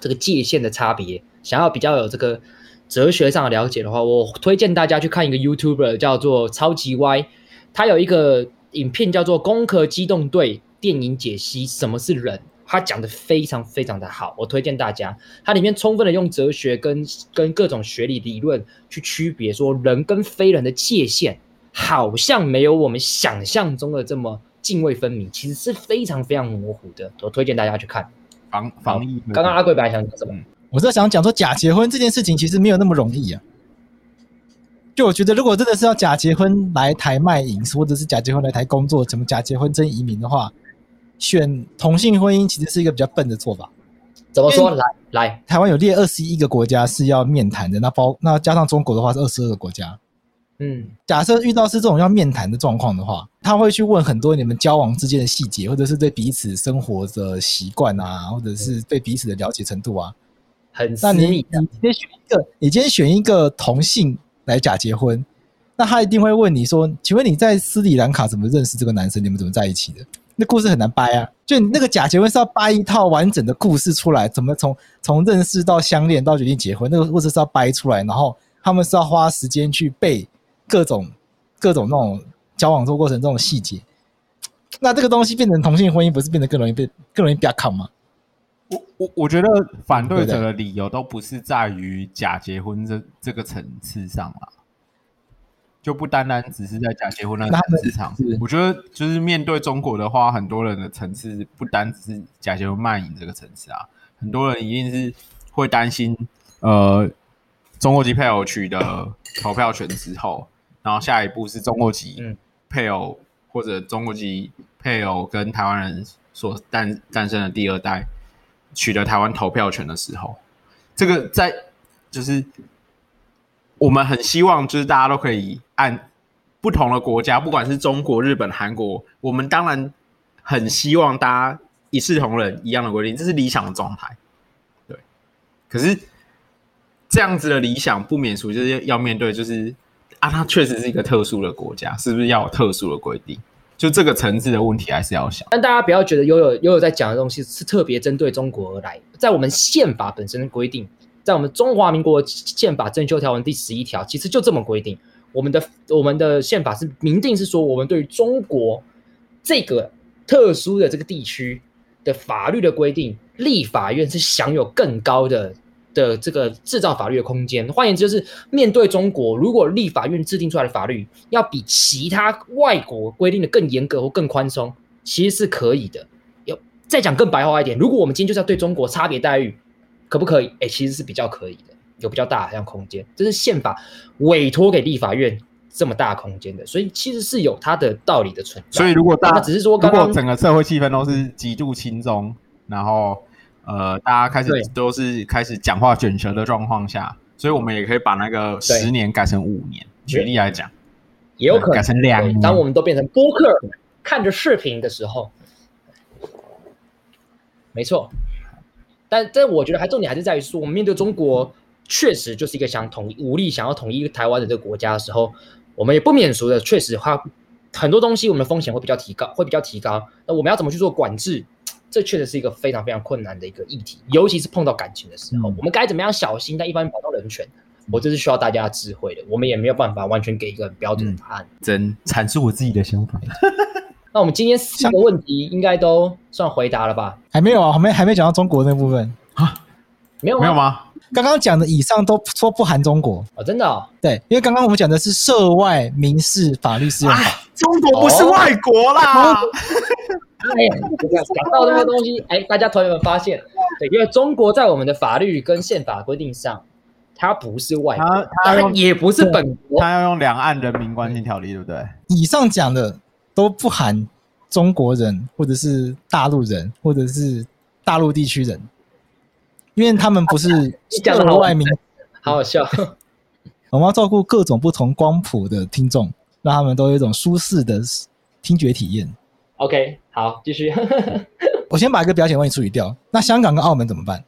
这个界限的差别，想要比较有这个哲学上的了解的话，我推荐大家去看一个 YouTuber 叫做超级 Y，，他有一个影片叫做《攻壳机动队》电影解析，什么是人？他讲的非常非常的好，我推荐大家。它里面充分的用哲学跟跟各种学理理论去区别，说人跟非人的界限好像没有我们想象中的这么泾渭分明，其实是非常非常模糊的。我推荐大家去看。防防疫。刚刚阿贵本来想讲什么？我是想讲说假结婚这件事情其实没有那么容易啊。就我觉得，如果真的是要假结婚来台卖淫，或者是假结婚来台工作，怎么假结婚真移民的话？选同性婚姻其实是一个比较笨的做法。怎么说？来来，台湾有列二十一个国家是要面谈的，那包那加上中国的话是二十二个国家。嗯，假设遇到是这种要面谈的状况的话，他会去问很多你们交往之间的细节，或者是对彼此生活的习惯啊，或者是对彼此的了解程度啊。很那你你今天选一个，你今天选一个同性来假结婚，那他一定会问你说：“请问你在斯里兰卡怎么认识这个男生？你们怎么在一起的？”那故事很难掰啊，就那个假结婚是要掰一套完整的故事出来，怎么从从认识到相恋到决定结婚，那个故事是要掰出来，然后他们是要花时间去背各种各种那种交往这个过程这种细节。那这个东西变成同性婚姻，不是变得更容易被更容易被看吗？我我我觉得反对者的理由都不是在于假结婚这这个层次上了。就不单单只是在假结婚那个市场，我觉得就是面对中国的话，很多人的层次不单只是假结婚卖淫这个层次啊，很多人一定是会担心，呃，中国籍配偶取得投票权之后，然后下一步是中国籍配偶或者中国籍配偶跟台湾人所诞诞生的第二代取得台湾投票权的时候，这个在就是。我们很希望，就是大家都可以按不同的国家，不管是中国、日本、韩国，我们当然很希望大家一视同仁，一样的规定，这是理想的状态。对，可是这样子的理想不免俗，就是要面对，就是啊，它确实是一个特殊的国家，是不是要有特殊的规定？就这个层次的问题，还是要想。但大家不要觉得悠悠悠悠在讲的东西是特别针对中国而来，在我们宪法本身的规定。在我们中华民国宪法正修条文第十一条，其实就这么规定：我们的我们的宪法是明定是说，我们对于中国这个特殊的这个地区的法律的规定，立法院是享有更高的的这个制造法律的空间。换言之，就是面对中国，如果立法院制定出来的法律要比其他外国规定的更严格或更宽松，其实是可以的。有再讲更白话一点，如果我们今天就是要对中国差别待遇，可不可以？哎，其实是比较可以的。有比较大的这样空间，这是宪法委托给立法院这么大空间的，所以其实是有它的道理的存在。所以如果大家只是说刚刚，如果整个社会气氛都是极度轻松，然后呃，大家开始都是开始讲话卷舌的状况下，所以我们也可以把那个十年改成五年。举例来讲，也有可能改成两年。当我们都变成播客，看着视频的时候，没错。但但我觉得还重点还是在于说，我们面对中国。确实就是一个想统一、武力想要统一台湾的这个国家的时候，我们也不免俗的，确实它很多东西我们的风险会比较提高，会比较提高。那我们要怎么去做管制？这确实是一个非常非常困难的一个议题，尤其是碰到感情的时候，嗯、我们该怎么样小心？但一般保障人权，我这是需要大家的智慧的。我们也没有办法完全给一个标准的答案。真阐述我自己的想法。<laughs> 那我们今天四个问题应该都算回答了吧？还没有啊，还没还没讲到中国那部分啊？没有没有吗？刚刚讲的以上都说不含中国哦，真的哦？对，因为刚刚我们讲的是涉外民事法律适用法，中国不是外国啦。哦、哎呀，讲到这个东西，哎，大家同学们发现，对，因为中国在我们的法律跟宪法规定上，它不是外国，它，它也不是本国，它要用两岸人民关系条例，对不对？以上讲的都不含中国人，或者是大陆人，或者是大陆地区人。因为他们不是 <laughs> 涉外名，<laughs> 好好笑。<laughs> 我们要照顾各种不同光谱的听众，让他们都有一种舒适的听觉体验。OK，好，继续。我先把一个表浅问题处理掉。那香港跟澳门怎么办？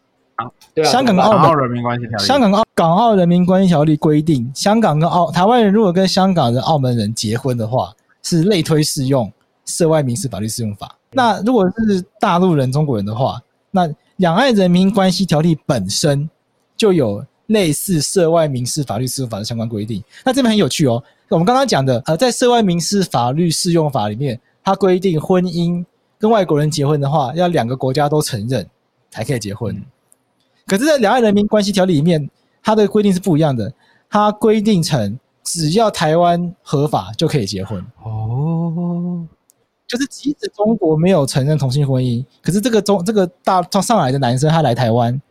对啊，香港跟澳门澳人民关系条例。香港澳港澳人民关系条例规定，香港跟澳台湾人如果跟香港人、澳门人结婚的话，是类推适用涉外民事法律适用法。那如果是大陆人、中国人的话，那两岸人民关系条例本身就有类似涉外民事法律适用法的相关规定。那这边很有趣哦。我们刚刚讲的，呃，在涉外民事法律适用法里面，它规定婚姻跟外国人结婚的话，要两个国家都承认才可以结婚。可是，在两岸人民关系条例里面，它的规定是不一样的。它规定成只要台湾合法就可以结婚。哦。就是即使中国没有承认同性婚姻，可是这个中这个大从上来的男生他来台湾，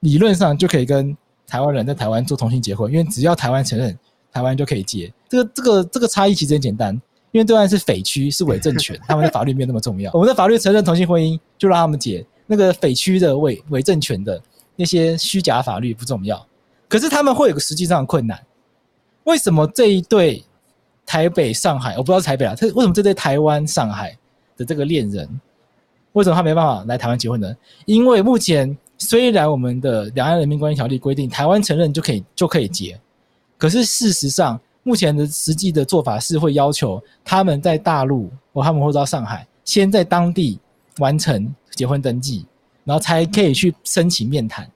理论上就可以跟台湾人在台湾做同性结婚，因为只要台湾承认，台湾就可以结。这个这个这个差异其实很简单，因为对岸是匪区是伪政权，他们的法律没有那么重要。我们的法律承认同性婚姻，就让他们结。那个匪区的伪伪政权的那些虚假法律不重要，可是他们会有个实际上的困难。为什么这一对？台北、上海，我不知道是台北啊。他为什么这对台湾、上海的这个恋人，为什么他没办法来台湾结婚呢？因为目前虽然我们的两岸人民关系条例规定台湾承认就可以就可以结，可是事实上目前的实际的做法是会要求他们在大陆或他们会到上海，先在当地完成结婚登记，然后才可以去申请面谈。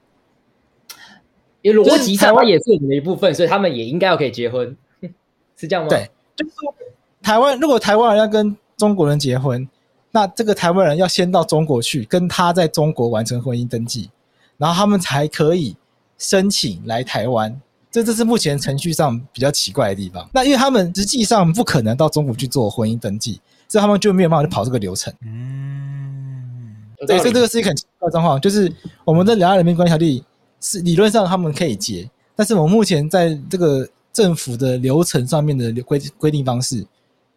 因为逻辑上，台湾也是我们的一部分，所以他们也应该要可以结婚，<laughs> 是这样吗？对。就是说，台湾如果台湾人要跟中国人结婚，那这个台湾人要先到中国去，跟他在中国完成婚姻登记，然后他们才可以申请来台湾。这这是目前程序上比较奇怪的地方。那因为他们实际上不可能到中国去做婚姻登记，所以他们就没有办法去跑这个流程。嗯，对，所以这个是一个很奇怪的状况，就是我们的两岸人民关系条例是理论上他们可以结，但是我们目前在这个。政府的流程上面的规规定方式，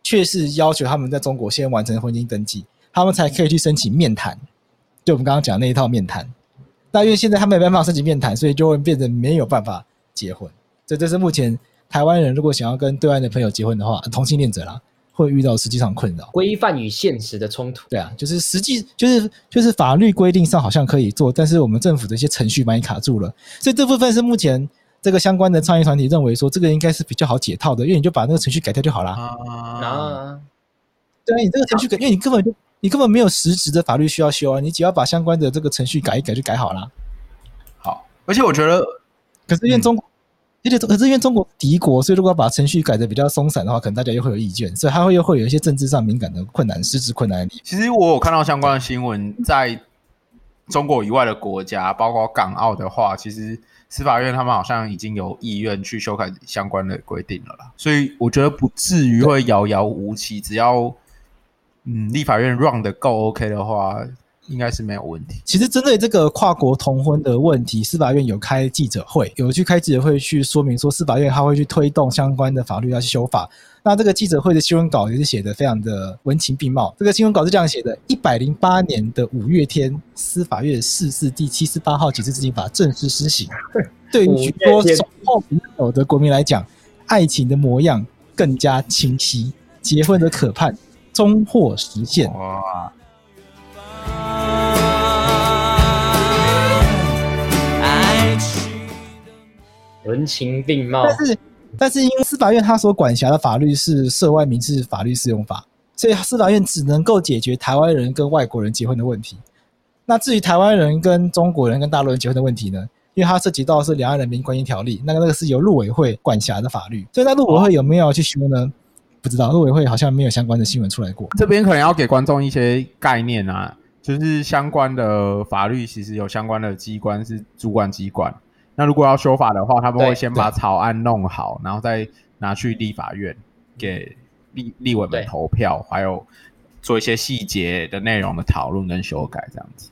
却是要求他们在中国先完成婚姻登记，他们才可以去申请面谈。就我们刚刚讲那一套面谈，那因为现在他们没办法申请面谈，所以就会变成没有办法结婚。这这是目前台湾人如果想要跟对岸的朋友结婚的话，同性恋者啦，会遇到实际上困扰。规范与现实的冲突。对啊，就是实际就是就是法律规定上好像可以做，但是我们政府的一些程序把你卡住了，所以这部分是目前。这个相关的倡议团体认为说，这个应该是比较好解套的，因为你就把那个程序改掉就好了。啊，对，你这个程序改，因为你根本就你根本没有实质的法律需要修啊，你只要把相关的这个程序改一改就改好了。好，而且我觉得，可是因为中国而且可是因为中国敌国，所以如果要把程序改的比较松散的话，可能大家又会有意见，所以它会又会有一些政治上敏感的困难、实质困难。其实我有看到相关的新闻，在中国以外的国家，包括港澳的话，其实司法院他们好像已经有意愿去修改相关的规定了啦。所以我觉得不至于会遥遥无期，只要嗯立法院 run 的够 OK 的话。应该是没有问题。其实针对这个跨国同婚的问题，司法院有开记者会，有去开记者会去说明说，司法院他会去推动相关的法律要去修法。那这个记者会的新闻稿也是写得非常的文情并茂。这个新闻稿是这样写的：一百零八年的五月天，司法院释字第七十八号解释自行法正式施行。<laughs> 对于许多守候已久的国民来讲，爱情的模样更加清晰，结婚的可盼终获实现。哇！文情并茂，但是但是因为司法院他所管辖的法律是涉外民事法律适用法，所以司法院只能够解决台湾人跟外国人结婚的问题。那至于台湾人跟中国人跟大陆人结婚的问题呢？因为它涉及到是两岸人民关系条例，那个那个是由陆委会管辖的法律，所以那陆委会有没有去修呢？不知道，陆委会好像没有相关的新闻出来过。这边可能要给观众一些概念啊，就是相关的法律其实有相关的机关是主管机关。那如果要修法的话，他们会先把草案弄好，然后再拿去立法院给立立委们投票，还有做一些细节的内容的讨论跟修改这样子。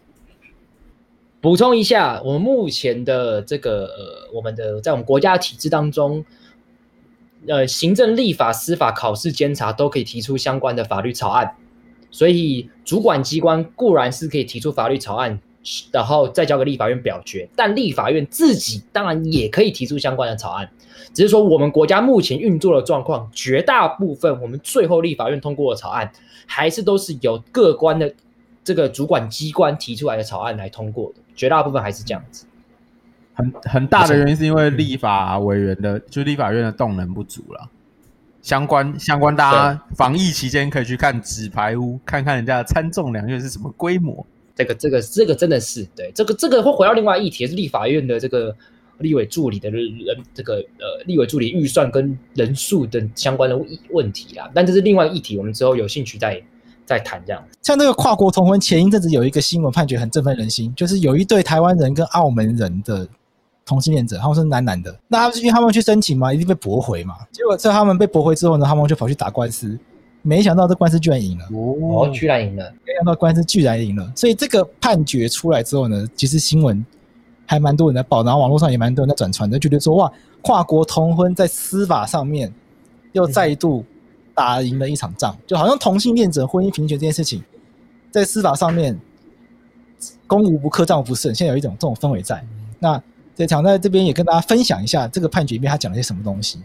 补充一下，我们目前的这个呃，我们的在我们国家体制当中，呃，行政、立法、司法、考试、监察都可以提出相关的法律草案，所以主管机关固然是可以提出法律草案。然后再交给立法院表决，但立法院自己当然也可以提出相关的草案，只是说我们国家目前运作的状况，绝大部分我们最后立法院通过的草案，还是都是由各关的这个主管机关提出来的草案来通过的，绝大部分还是这样子。很很大的原因是因为立法委员的，就立法院的动能不足了。相关相关，大家防疫期间可以去看纸牌屋，看看人家的参众两院是什么规模。这个这个这个真的是对这个这个会回到另外议题，是立法院的这个立委助理的人这个呃立委助理预算跟人数等相关的问题啦。但这是另外议题，我们之后有兴趣再再谈这样。像那个跨国同婚，前一阵子有一个新闻判决很振奋人心，就是有一对台湾人跟澳门人的同性恋者，他们是男男的，那他们是因为他们去申请嘛，一定被驳回嘛。结果在他们被驳回之后呢，他们就跑去打官司。没想到这官司居然赢了哦，居然赢了！没想到官司居然赢了，所以这个判决出来之后呢，其实新闻还蛮多人在报，然后网络上也蛮多人在转传的，觉得说哇，跨国同婚在司法上面又再度打赢了一场仗，就好像同性恋者婚姻平权这件事情，在司法上面攻无不克，战无不胜，现在有一种这种氛围在。那在场在这边也跟大家分享一下这个判决里面他讲了些什么东西。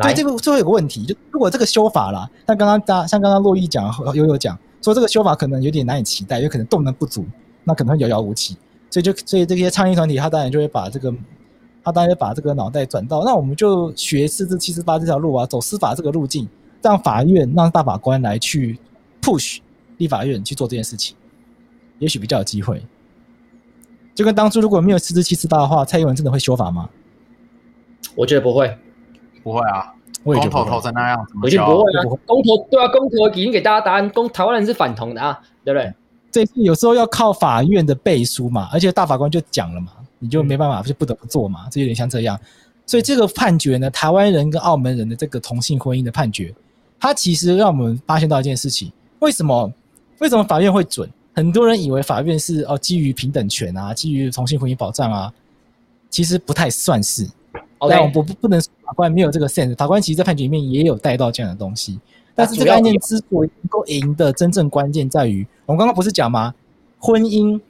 对，这个最后有个问题，就如果这个修法啦，像刚刚大像刚刚洛伊讲，悠悠讲说这个修法可能有点难以期待，有可能动能不足，那可能会遥遥无期。所以就所以这些倡议团体，他当然就会把这个，他当然会把这个脑袋转到，那我们就学四至七十八这条路啊，走司法这个路径，让法院让大法官来去 push 立法院去做这件事情，也许比较有机会。就跟当初如果没有四至七十八的话，蔡英文真的会修法吗？我觉得不会。不会啊，公投投成那样，我觉得不会啊。公投对啊，公投已经给大家答案，公台湾人是反同的啊，对不对？这次有时候要靠法院的背书嘛，而且大法官就讲了嘛，你就没办法，就不得不做嘛，这有点像这样。所以这个判决呢，台湾人跟澳门人的这个同性婚姻的判决，它其实让我们发现到一件事情：为什么？为什么法院会准？很多人以为法院是哦基于平等权啊，基于同性婚姻保障啊，其实不太算是。但我不不能说法官没有这个 sense，法官其实，在判决里面也有带到这样的东西。但是这个案件之所以能够赢的真正关键在于，我们刚刚不是讲吗？婚姻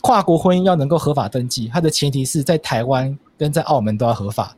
跨国婚姻要能够合法登记，它的前提是在台湾跟在澳门都要合法。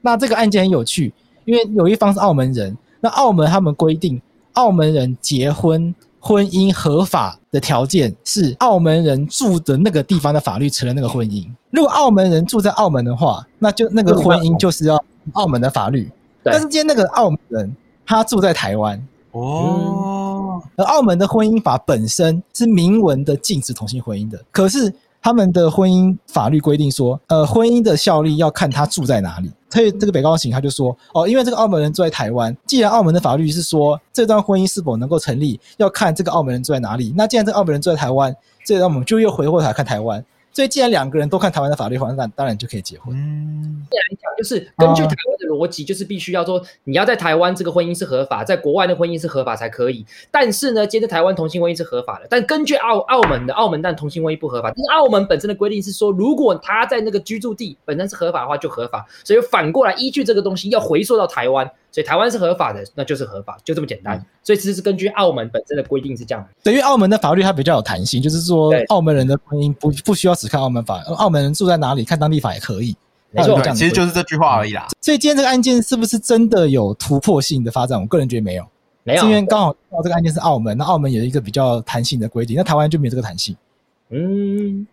那这个案件很有趣，因为有一方是澳门人，那澳门他们规定，澳门人结婚。婚姻合法的条件是澳门人住的那个地方的法律承认那个婚姻。如果澳门人住在澳门的话，那就那个婚姻就是要澳门的法律。但是今天那个澳门人他住在台湾哦，而澳门的婚姻法本身是明文的禁止同性婚姻的。可是他们的婚姻法律规定说，呃，婚姻的效力要看他住在哪里。所以这个北高行他就说，哦，因为这个澳门人住在台湾，既然澳门的法律是说这段婚姻是否能够成立，要看这个澳门人住在哪里。那既然这个澳门人住在台湾，这让我们就又回过头来看台湾。所以，既然两个人都看台湾的法律的话，那当然就可以结婚。嗯，这样讲就是根据台湾的逻辑，就是必须要说你要在台湾这个婚姻是合法，在国外的婚姻是合法才可以。但是呢，接着台湾同性婚姻是合法的，但根据澳澳门的澳门但同性婚姻不合法。但是澳门本身的规定是说，如果他在那个居住地本身是合法的话，就合法。所以反过来依据这个东西要回溯到台湾。所以台湾是合法的，那就是合法，就这么简单。嗯、所以其实是根据澳门本身的规定是这样的。对于澳门的法律，它比较有弹性，就是说澳门人的婚姻不不需要只看澳门法，澳门人住在哪里看当地法也可以。没错，其实就是这句话而已啦。所以今天这个案件是不是真的有突破性的发展？我个人觉得没有，没有，因为刚好这个案件是澳门，那澳门有一个比较弹性的规定，那台湾就没有这个弹性。嗯。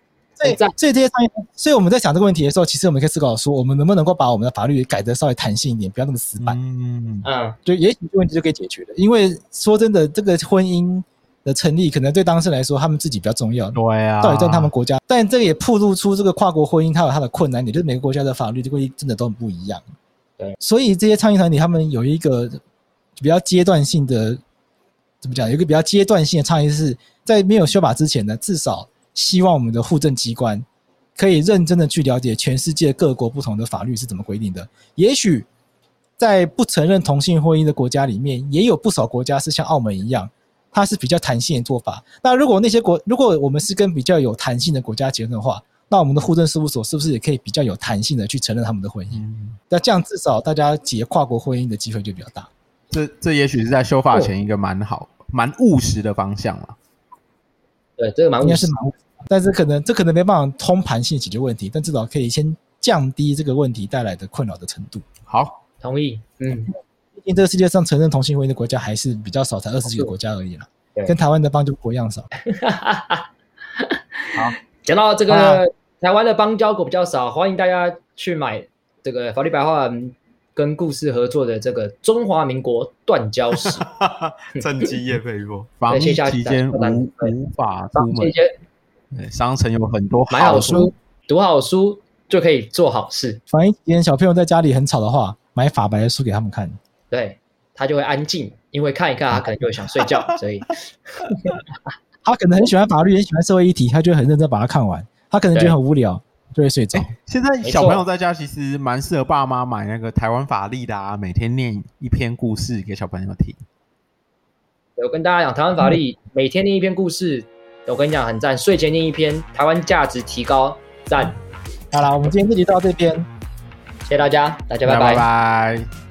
所以，所以这些商业，所以我们在想这个问题的时候，其实我们可以思考说，我们能不能够把我们的法律改得稍微弹性一点，不要那么死板。嗯嗯，就也许这个问题就可以解决了。因为说真的，这个婚姻的成立，可能对当事人来说，他们自己比较重要。对啊，到底在他们国家，但这个也暴露出这个跨国婚姻它有它的困难点，就是每个国家的法律的规定真的都很不一样。对，所以这些倡议团体他们有一个比较阶段性的，怎么讲？有一个比较阶段性的倡议，是在没有修法之前呢，至少。希望我们的户政机关可以认真的去了解全世界各国不同的法律是怎么规定的。也许在不承认同性婚姻的国家里面，也有不少国家是像澳门一样，它是比较弹性的做法。那如果那些国，如果我们是跟比较有弹性的国家结婚的话，那我们的户政事务所是不是也可以比较有弹性的去承认他们的婚姻？那这样至少大家结跨国婚姻的机会就比较大。这这也许是在修法前一个蛮好、蛮务实的方向了。对，这个蛮应该是蛮，但是可能这可能没办法通盘性解决问题，但至少可以先降低这个问题带来的困扰的程度。好，同意。嗯，毕竟这个世界上承认同性婚姻的国家还是比较少，才二十几个国家而已啦。跟台湾的邦交国一样少。<laughs> 好，讲到这个、啊、台湾的邦交国比较少，欢迎大家去买这个法律白话文。跟故事合作的这个中华民国断交史，<laughs> 趁机业配过。<laughs> 防疫期间无无法出门，对，商城有很多好买好书，读好书就可以做好事。防疫期间小朋友在家里很吵的话，买法白的书给他们看，对，他就会安静，因为看一看他可能就会想睡觉，<laughs> 所以他可能很喜欢法律，很喜欢社会议题，他就会很认真把它看完。他可能觉得很无聊。就会睡着。现在小朋友在家其实蛮适合爸妈买那个台湾法力的啊，每天念一篇故事给小朋友听。我跟大家讲，台湾法律每天念一篇故事，我跟你讲很赞。睡前念一篇，台湾价值提高，赞。好了，我们今天这集到这边，谢谢大家，大家拜拜。拜拜。